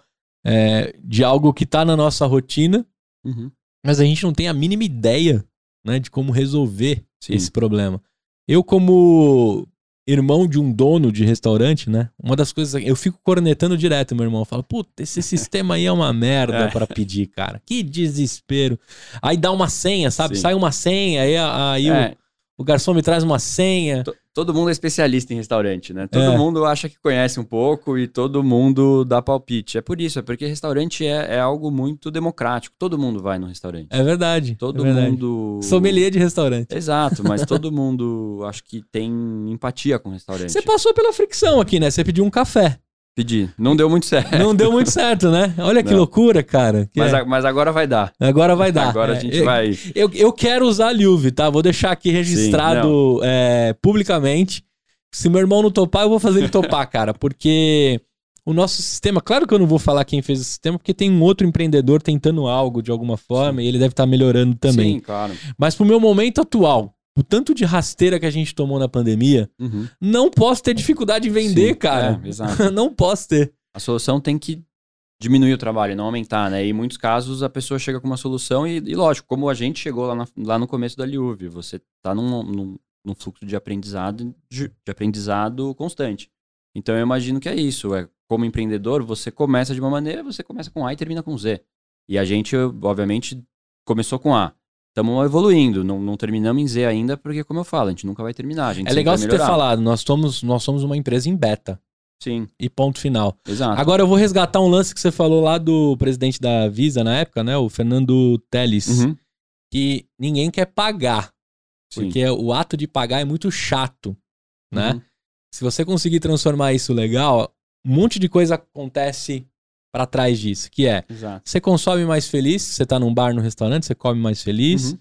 é, de algo que tá na nossa rotina, Uhum. mas a gente não tem a mínima ideia, né, de como resolver Sim. esse problema. Eu, como irmão de um dono de restaurante, né? Uma das coisas. Eu fico cornetando direto, meu irmão. Eu falo, puta, esse sistema aí é uma merda É. pra pedir, cara. Que desespero. Aí dá uma senha, sabe? Sim. Sai uma senha, aí, aí o- É, o, garçom me traz uma senha. to- todo mundo é especialista em restaurante, né? Todo É. mundo acha que conhece um pouco e todo mundo dá palpite. É por isso, é porque restaurante é, é algo muito democrático. Todo mundo vai no restaurante. É verdade. Todo é verdade. mundo. Sommelier de restaurante. Exato, mas todo mundo acho que tem empatia com o restaurante. Você passou pela fricção aqui, né? Você pediu um café. Pedi. Não deu muito certo. Não deu muito certo, né? Olha que Não. loucura, cara. Que Mas, é. a- mas agora vai dar. Agora vai dar. Agora a É, gente eu, vai. Eu, eu quero usar a Liuve, tá? Vou deixar aqui registrado é, publicamente. Se meu irmão não topar, eu vou fazer ele topar, cara. Porque o nosso sistema. Claro que eu não vou falar quem fez o sistema, porque tem um outro empreendedor tentando algo de alguma forma e ele deve estar melhorando também. Sim, claro. Mas pro meu momento atual, o tanto de rasteira que a gente tomou na pandemia, Uhum. não posso ter dificuldade em vender, Sim, cara. é, não posso ter. A solução tem que diminuir o trabalho, não aumentar, né? E em muitos casos a pessoa chega com uma solução e, e lógico, como a gente chegou lá, na- lá no começo da Liuve, você tá num, num, num fluxo de aprendizado, de, de aprendizado constante. Então eu imagino que é isso, é como empreendedor, você começa de uma maneira, você começa com A e termina com Z. E a gente, obviamente, começou com A. Estamos evoluindo, não, não terminamos em Z ainda, porque, como eu falo, a gente nunca vai terminar. A gente É legal você ter falado, nós somos, nós somos uma empresa em beta. Sim, E ponto final. exato. Agora eu vou resgatar um lance que você falou lá do presidente da Visa na época, né? O Fernando Teles. Uhum, Que ninguém quer pagar. sim. Porque o ato de pagar é muito chato, né? Uhum. Se você conseguir transformar isso legal, um monte de coisa acontece pra trás disso, que é Exato. você consome mais feliz, você tá num bar, no restaurante, você come mais feliz, Uhum.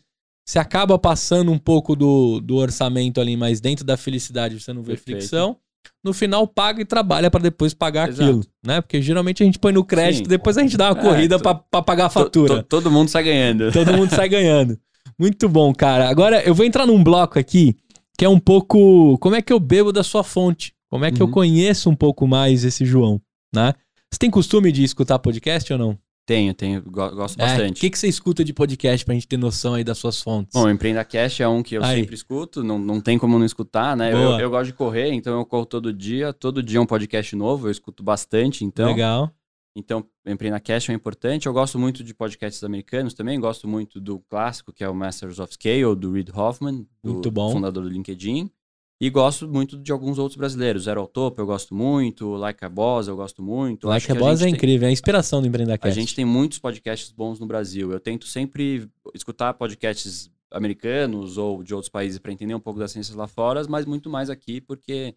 você acaba passando um pouco do, do orçamento ali, mas dentro da felicidade você não vê Perfeito. fricção. No final, paga e trabalha pra depois pagar Exato. aquilo, né? Porque geralmente a gente põe no crédito, Sim. depois a gente dá uma É, corrida to- pra, pra pagar a fatura. to- todo mundo sai ganhando. Todo mundo sai ganhando. Muito bom, cara. Agora eu vou entrar num bloco aqui que é um pouco como é que eu bebo da sua fonte, como é que eu Uhum. conheço um pouco mais esse João, né? Você tem costume de escutar podcast ou não? Tenho, tenho, go- gosto É, O bastante. que, que você escuta de podcast pra gente ter noção aí das suas fontes? Bom, o Empreenda Cash é um que eu Aí. sempre escuto, não, não tem como não escutar, né? Eu, eu gosto de correr, então eu corro todo dia, todo dia é um podcast novo, eu escuto bastante, então. Legal. Então, Empreenda Cash é importante. Eu gosto muito de podcasts americanos também, gosto muito do clássico, que é o Masters of Scale, do Reid Hoffman, do Muito bom. fundador do LinkedIn. E gosto muito de alguns outros brasileiros. Zero ao Topo eu gosto muito, Like a Boss eu gosto muito. Like a Boss é tem- incrível, é a inspiração do A Empreendacast. gente tem muitos podcasts bons no Brasil. Eu tento sempre escutar podcasts americanos ou de outros países para entender um pouco das ciências lá fora, mas muito mais aqui porque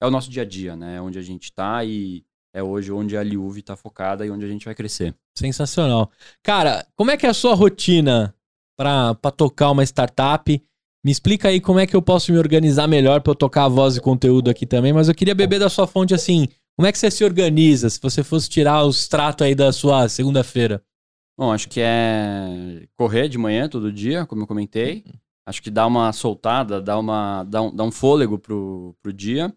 é o nosso dia a dia, né? É onde a gente está e é hoje onde a Liuve está focada e onde a gente vai crescer. Sensacional. Cara, como é que é a sua rotina pra tocar uma startup? Me explica aí como é que eu posso me organizar melhor pra eu tocar a voz e conteúdo aqui também, mas eu queria beber da sua fonte assim. Como é que você se organiza se você fosse tirar o extrato aí da sua segunda-feira? Bom, acho que é correr de manhã todo dia, como eu comentei. Acho que dá uma soltada, dá, uma, dá, um, dá um fôlego pro, pro dia.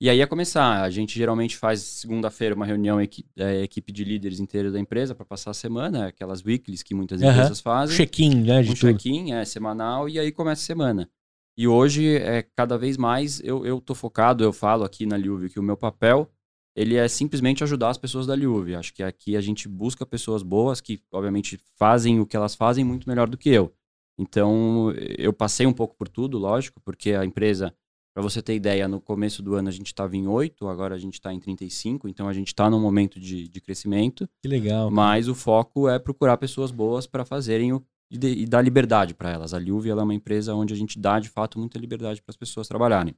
E aí é começar. A gente geralmente faz segunda-feira uma reunião, equi, é, equipe de líderes inteira da empresa para passar a semana, aquelas weeklies que muitas Aham. empresas fazem. Check-in, né, de um check-in, é semanal, e aí começa a semana. E hoje, é, cada vez mais, eu, eu tô focado, eu falo aqui na Liuve que o meu papel, ele é simplesmente ajudar as pessoas da Liuve. Acho que aqui a gente busca pessoas boas que, obviamente, fazem o que elas fazem muito melhor do que eu. Então, eu passei um pouco por tudo, lógico, porque a empresa, para você ter ideia, no começo do ano a gente estava em 8, agora a gente está em 35, então a gente está num momento de, de crescimento. Que legal. Mas o foco é procurar pessoas boas para fazerem o e, de- e dar liberdade para elas. A Liuve ela é uma empresa onde a gente dá de fato muita liberdade para as pessoas trabalharem.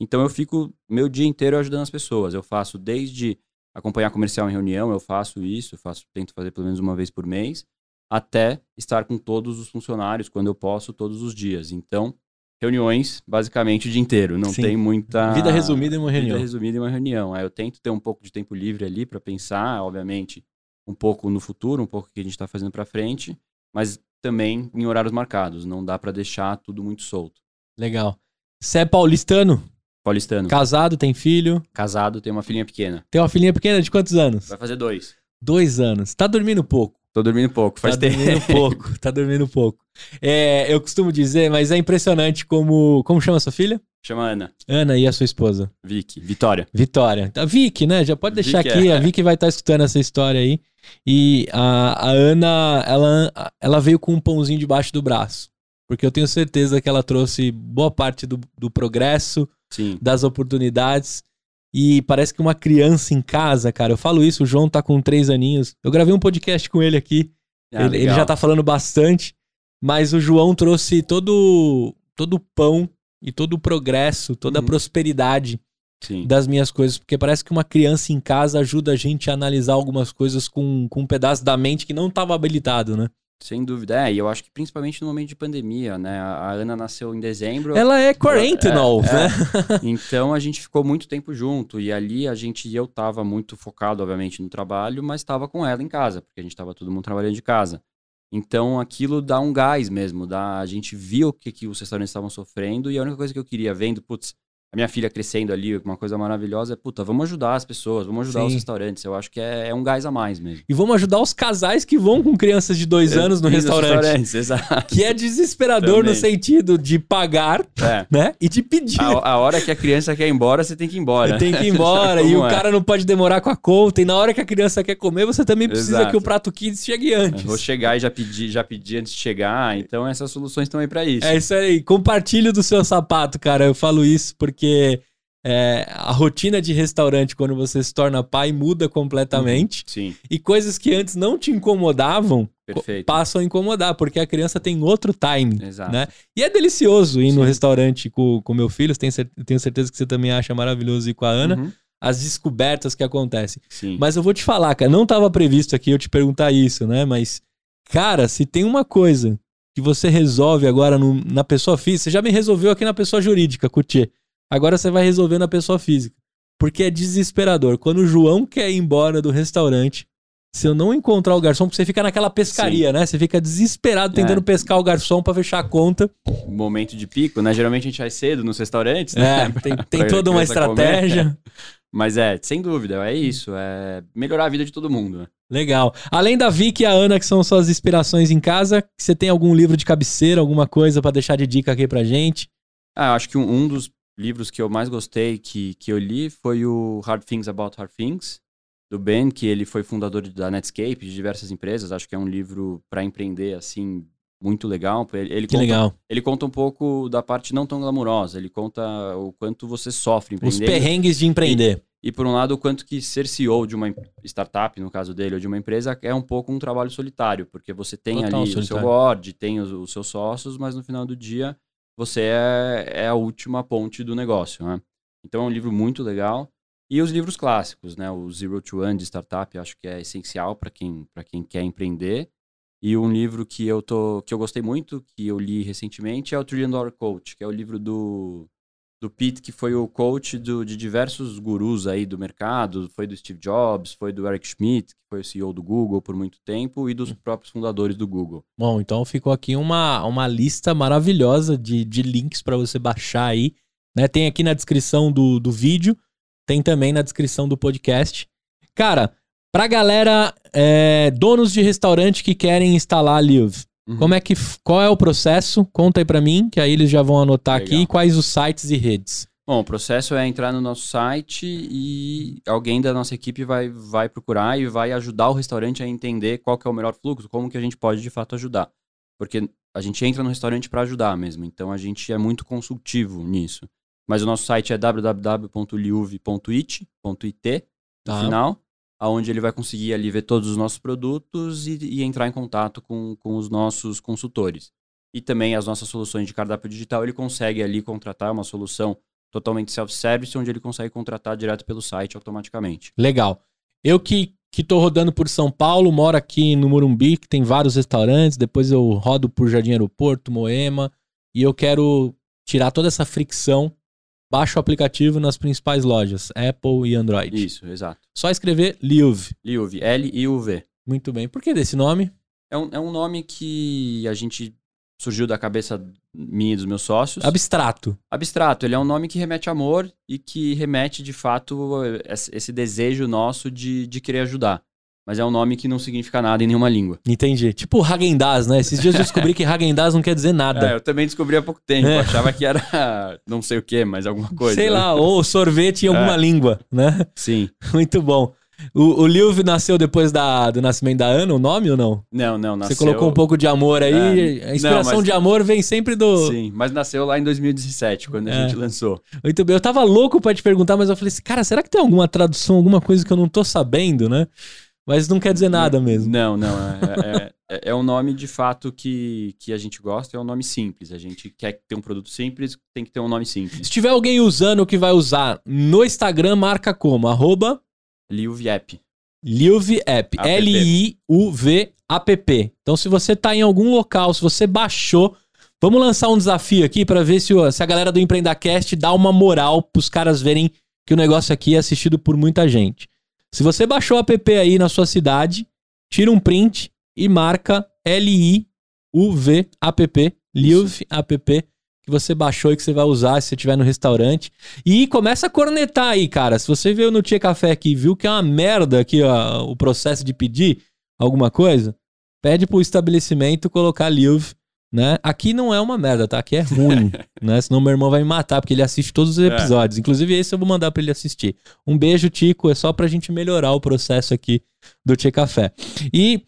Então eu fico meu dia inteiro ajudando as pessoas. Eu faço desde acompanhar comercial em reunião, eu faço isso, eu faço, tento fazer pelo menos uma vez por mês, até estar com todos os funcionários quando eu posso, todos os dias. Então, reuniões basicamente o dia inteiro. Não Sim. tem muita Vida resumida em uma reunião. Vida resumida em uma reunião. Aí eu tento ter um pouco de tempo livre ali para pensar, obviamente, um pouco no futuro, um pouco o que a gente está fazendo para frente, mas também em horários marcados. Não dá para deixar tudo muito solto. Legal. Você é paulistano? Paulistano, Casado, tem filho? casado, tem uma filhinha pequena. Tem uma filhinha pequena de quantos anos? Vai fazer dois. Dois anos. Tá dormindo pouco. Tô dormindo pouco, faz tá tempo. dormindo pouco, tá dormindo pouco. É, eu costumo dizer, mas é impressionante como. Como chama sua filha? Chama Ana, Ana e a sua esposa. Vicky, Vitória. Vitória. A Vicky, né? Já pode deixar Vicky, aqui. é. A Vicky vai estar escutando essa história aí. E a, a Ana, ela, ela veio com um pãozinho debaixo do braço. Porque eu tenho certeza que ela trouxe boa parte do, do progresso, Sim. das oportunidades. E parece que uma criança em casa, cara. Eu falo isso, o João tá com três aninhos. Eu gravei um podcast com ele aqui. Ah, ele, ele já tá falando bastante, mas o João trouxe todo todo o pão e todo o progresso, toda a Uhum. prosperidade Sim. das minhas coisas, porque parece que uma criança em casa ajuda a gente a analisar algumas coisas com, com um pedaço da mente que não estava habilitado, né? Sem dúvida. É, e eu acho que principalmente no momento de pandemia, né? A Ana nasceu em dezembro. Ela é quarentenal, É, né? Então a gente ficou muito tempo junto. E ali a gente, eu tava muito focado, obviamente, no trabalho, mas tava com ela em casa, porque a gente tava todo mundo trabalhando de casa. Então aquilo dá um gás mesmo. Dá, a gente viu o que, que os restaurantes estavam sofrendo, e a única coisa que eu queria vendo, putz, a minha filha crescendo ali, uma coisa maravilhosa é, puta, vamos ajudar as pessoas, vamos ajudar os Sim. restaurantes. Eu acho que é, é um gás a mais mesmo. E vamos ajudar os casais que vão com crianças de dois anos no restaurante. exato. Que é desesperador no Também. sentido de pagar, É. né? E de pedir. A, a hora que a criança quer ir embora, você tem que ir embora. Tem que ir embora e o é? cara não pode demorar com a conta. E na hora que a criança quer comer, você também precisa Exato. que o prato kids chegue antes. Eu Vou chegar e já pedir, já pedir antes de chegar. Então essas soluções estão aí pra isso. É isso aí. Compartilhe do seu sapato, cara. Eu falo isso porque é, a rotina de restaurante, quando você se torna pai, muda completamente. Sim, E coisas que antes não te incomodavam co- perfeito. passam a incomodar, porque a criança tem outro time. Exato. né? E é delicioso ir no Sim. restaurante com o meu filho. Tenho, tenho certeza que você também acha maravilhoso ir com a Ana. Uhum. As descobertas que acontecem. Sim. Mas eu vou te falar, cara, não estava previsto aqui eu te perguntar isso, né? Mas, cara, se tem uma coisa que você resolve agora no- na pessoa física, você já me resolveu aqui na pessoa jurídica, Cutiê. Agora você vai resolver na pessoa física. Porque é desesperador. Quando o João quer ir embora do restaurante, se eu não encontrar o garçom, porque você fica naquela pescaria, né? Você fica desesperado tentando É. pescar o garçom pra fechar a conta. Momento de pico, né? Geralmente a gente vai cedo nos restaurantes, É, né? tem, tem Pra toda uma estratégia. Mas é, sem dúvida, é isso. É melhorar a vida de todo mundo. né? Legal. Além da Vicky e a Ana, que são suas inspirações em casa, você tem algum livro de cabeceira, alguma coisa pra deixar de dica aqui pra gente? Ah, eu acho que um, um dos livros que eu mais gostei que, que eu li foi o Hard Things About Hard Things, do Ben, que ele foi fundador da Netscape, de diversas empresas. Acho que é um livro para empreender, assim, muito legal. Ele, ele Que conta, legal. Ele conta um pouco da parte não tão glamurosa. Ele conta o quanto você sofre Os empreendendo. perrengues de empreender. E por um lado, o quanto que ser CEO de uma startup, no caso dele, ou de uma empresa, é um pouco um trabalho solitário, porque você tem Total ali o seu solitário. board, tem os, os seus sócios, mas no final do dia você é, é a última ponte do negócio, né? Então é um livro muito legal. E os livros clássicos, né? O Zero to One de startup, acho que é essencial para quem, quem quer empreender. E um livro que eu, tô, que eu gostei muito, que eu li recentemente, é o Trillion Dollar Coach, que é o livro do, do Pete, que foi o coach do- de diversos gurus aí do mercado, foi do Steve Jobs, foi do Eric Schmidt, que foi o CEO do Google por muito tempo, e dos próprios fundadores do Google. Bom, então ficou aqui uma, uma lista maravilhosa de, de links pra você baixar aí. Né? Tem aqui na descrição do, do vídeo, tem também na descrição do podcast. Cara, pra galera, é, donos de restaurante que querem instalar Live, Uhum. como é que, qual é o processo? Conta aí pra mim, que aí eles já vão anotar Legal. aqui quais os sites e redes. Bom, o processo é entrar no nosso site e alguém da nossa equipe vai, vai procurar e vai ajudar o restaurante a entender qual que é o melhor fluxo, como que a gente pode de fato ajudar. Porque a gente entra no restaurante para ajudar mesmo, então a gente é muito consultivo nisso. Mas o nosso site é www.liuve.it.it no Tá. final, aonde ele vai conseguir ali ver todos os nossos produtos e, e entrar em contato com, com os nossos consultores. E também as nossas soluções de cardápio digital, ele consegue ali contratar uma solução totalmente self-service, onde ele consegue contratar direto pelo site automaticamente. Legal. Eu que, que tô rodando por São Paulo, moro aqui no Morumbi, que tem vários restaurantes, depois eu rodo por Jardim Aeroporto, Moema, e eu quero tirar toda essa fricção. Baixo o aplicativo nas principais lojas, Apple e Android. Isso, exato. Só escrever Liuv. Liuv, L-I-U-V. Muito bem. Por que desse nome? É um, é um nome que a gente surgiu da cabeça minha e dos meus sócios. Abstrato. Abstrato, ele é um nome que remete a amor e que remete, de fato, esse desejo nosso de, de querer ajudar. Mas é um nome que não significa nada em nenhuma língua. Entendi. Tipo Hagendaz, né? Esses dias eu descobri que Hagendaz não quer dizer É, nada. eu também descobri há pouco tempo. É. Eu achava que era não sei o que, mas alguma coisa. Sei lá, ou sorvete em alguma É. língua, né? Sim. Muito bom. O, o Liuv nasceu depois da, do nascimento da Ana, o nome ou não? Não, não, nasceu... Você colocou um pouco de amor aí. É. A inspiração Não, mas- de amor vem sempre do. Sim, mas nasceu lá em 2017, quando a É. gente lançou. Muito bem. Eu tava louco pra te perguntar, mas eu falei assim, cara, será que tem alguma tradução, alguma coisa que eu não tô sabendo, né? Mas não quer dizer nada mesmo. Não, não. É, é, é um nome de fato que, que a gente gosta, é um nome simples. A gente quer ter um produto simples, tem que ter um nome simples. Se tiver alguém usando o que vai usar no Instagram, marca como? Arroba Liu Viep. Liuv App. App. L-I-U-V-A-P-P. Então, se você tá em algum local, se você baixou, vamos lançar um desafio aqui pra ver se, se a galera do Empreendacast dá uma moral pros caras verem que o negócio aqui é assistido por muita gente. Se você baixou o app aí na sua cidade, tira um print e marca L-I-U-V-A-P-P, Liuv App, que você baixou e que você vai usar se você estiver no restaurante. E começa a cornetar aí, cara. Se você veio no Tia Café aqui e viu que é uma merda aqui ó, o processo de pedir alguma coisa, pede pro estabelecimento colocar Liuv, né? Aqui não é uma merda, tá? Aqui é ruim, né? Senão meu irmão vai me matar, porque ele assiste todos os episódios. Inclusive esse eu vou mandar pra ele assistir. Um beijo, Tico. É só pra gente melhorar o processo aqui do Tia Café. E,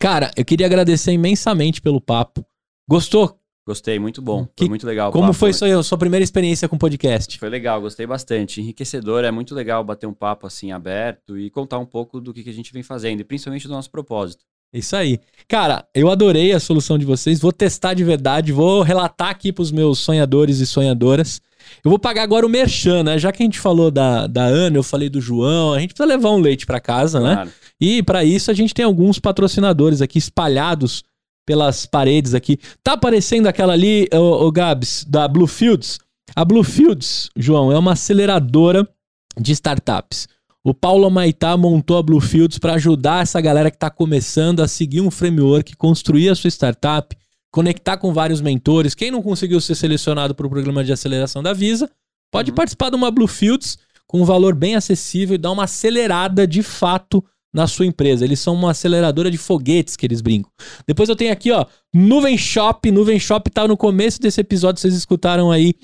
cara, eu queria agradecer imensamente pelo papo. Gostou? Gostei, muito bom. Que- Foi muito legal. Como papo. foi sua, sua primeira experiência com podcast? Foi legal, gostei bastante. Enriquecedor, é muito legal bater um papo assim aberto e contar um pouco do que, que a gente vem fazendo, e principalmente do nosso propósito. Isso aí. Cara, eu adorei a solução de vocês. Vou testar de verdade. Vou relatar aqui pros meus sonhadores e sonhadoras. Eu vou pagar agora o Merchan, né? Já que a gente falou da, da Ana, eu falei do João, a gente precisa levar um leite pra casa, né? Claro. E pra isso a gente tem alguns patrocinadores aqui espalhados pelas paredes aqui. Tá aparecendo aquela ali, o, Gabs, da Bluefields? A Bluefields, João, é uma aceleradora de startups. O Paulo Maitá montou a Bluefields para ajudar essa galera que está começando a seguir um framework, construir a sua startup, conectar com vários mentores. Quem não conseguiu ser selecionado para o programa de aceleração da Visa, pode Uhum. participar de uma Bluefields com um valor bem acessível e dar uma acelerada de fato na sua empresa. Eles são uma aceleradora de foguetes que eles brincam. Depois eu tenho aqui, ó, Nuvem Shop. Nuvem Shop tá no começo desse episódio, vocês escutaram aí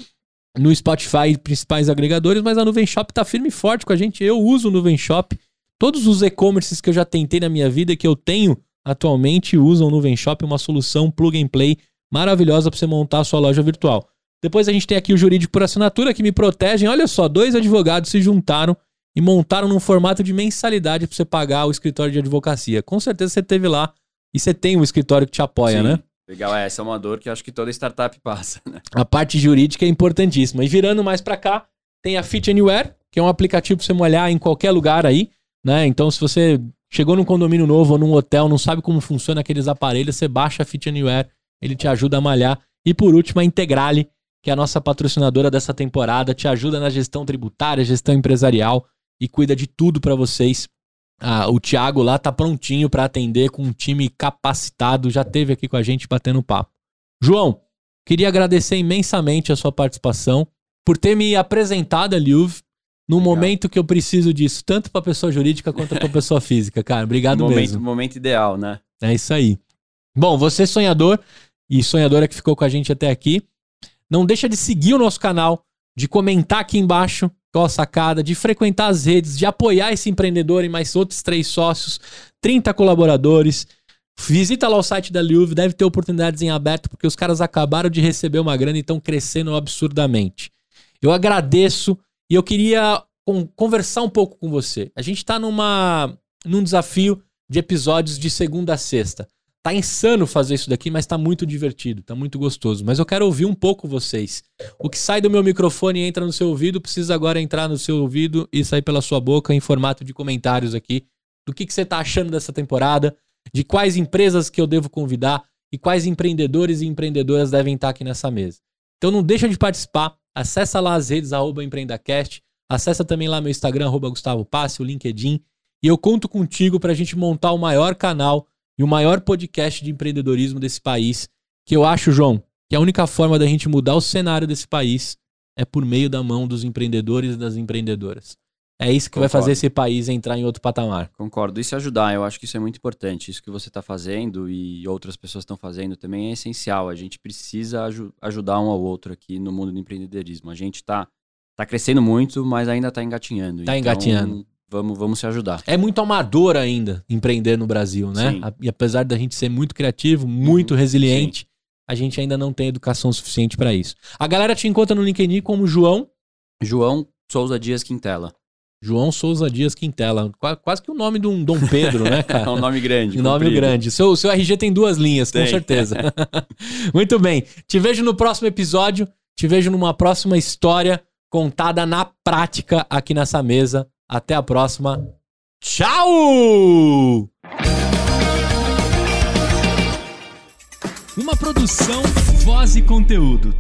no Spotify e principais agregadores, mas a Nuvem Shop tá firme e forte com a gente. Eu uso o Nuvem Shop. Todos os e-commerces que eu já tentei na minha vida e que eu tenho atualmente usam o Nuvem Shop, uma solução plug and play maravilhosa para você montar a sua loja virtual. Depois a gente tem aqui o jurídico por assinatura que me protegem. Olha só, dois advogados se juntaram e montaram num formato de mensalidade para você pagar o escritório de advocacia. Com certeza você teve lá e você tem um escritório que te apoia, Sim. né? Legal, é, essa é uma dor que acho que toda startup passa, né? A parte jurídica é importantíssima. E virando mais pra cá, tem a Fit Anywhere, que é um aplicativo pra você molhar em qualquer lugar aí, né? Então, se você chegou num condomínio novo ou num hotel, não sabe como funciona aqueles aparelhos, você baixa a Fit Anywhere, ele te ajuda a malhar. E por último, a Integrale, que é a nossa patrocinadora dessa temporada, te ajuda na gestão tributária, gestão empresarial e cuida de tudo pra vocês. Ah, o Thiago lá tá prontinho pra atender com um time capacitado, já teve aqui com a gente batendo papo. João, Queria agradecer imensamente a sua participação, por ter me apresentado a Liuv num Legal. momento que eu preciso disso, tanto para pessoa jurídica quanto para pessoa física, cara. Obrigado momento, mesmo. momento ideal, né? É isso aí. Bom, você sonhador e sonhadora que ficou com a gente até aqui, não deixa de seguir o nosso canal, de comentar aqui embaixo qual a sacada, de frequentar as redes, de apoiar esse empreendedor e mais outros três sócios, 30 colaboradores. Visita lá o site da Liuv, deve ter oportunidades em aberto, porque os caras acabaram de receber uma grana e estão crescendo absurdamente. Eu agradeço e eu queria con- conversar um pouco com você. A gente tá numa, num desafio de episódios de segunda a sexta. Tá insano fazer isso daqui, mas tá muito divertido, tá muito gostoso. Mas eu quero ouvir um pouco vocês. O que sai do meu microfone e entra no seu ouvido, precisa agora entrar no seu ouvido e sair pela sua boca em formato de comentários aqui. Do que, que você tá achando dessa temporada, de quais empresas que eu devo convidar e quais empreendedores e empreendedoras devem estar aqui nessa mesa. Então não deixa de participar, acessa lá as redes, arroba empreendacast, acessa também lá meu Instagram, arroba Gustavo Passe, o LinkedIn, e eu conto contigo pra gente montar o maior canal e o maior podcast de empreendedorismo desse país, que eu acho, João, que a única forma da gente mudar o cenário desse país é por meio da mão dos empreendedores e das empreendedoras. É isso que vai Concordo. fazer esse país entrar em outro patamar. Concordo. E se ajudar, eu acho que isso é muito importante. Isso que você está fazendo e outras pessoas estão fazendo também é essencial. A gente precisa aju- ajudar um ao outro aqui no mundo do empreendedorismo. A gente está tá crescendo muito, mas ainda está engatinhando. Tá engatinhando. Vamos, vamos se ajudar. É muito amador ainda empreender no Brasil, né? Sim. E apesar da gente ser muito criativo, muito Uhum, resiliente, a gente ainda não tem educação suficiente pra isso. A galera te encontra no LinkedIn como João João Souza Dias Quintela. João Souza Dias Quintela. Qua- Quase que o nome de um Dom Pedro, né, É cara? um nome grande. Um nome grande. Seu, seu RG tem duas linhas, com Tem. certeza. Muito bem. Te vejo no próximo episódio. Te vejo numa próxima história contada na prática aqui nessa mesa. Até a próxima. Tchau! Uma produção, voz e conteúdo.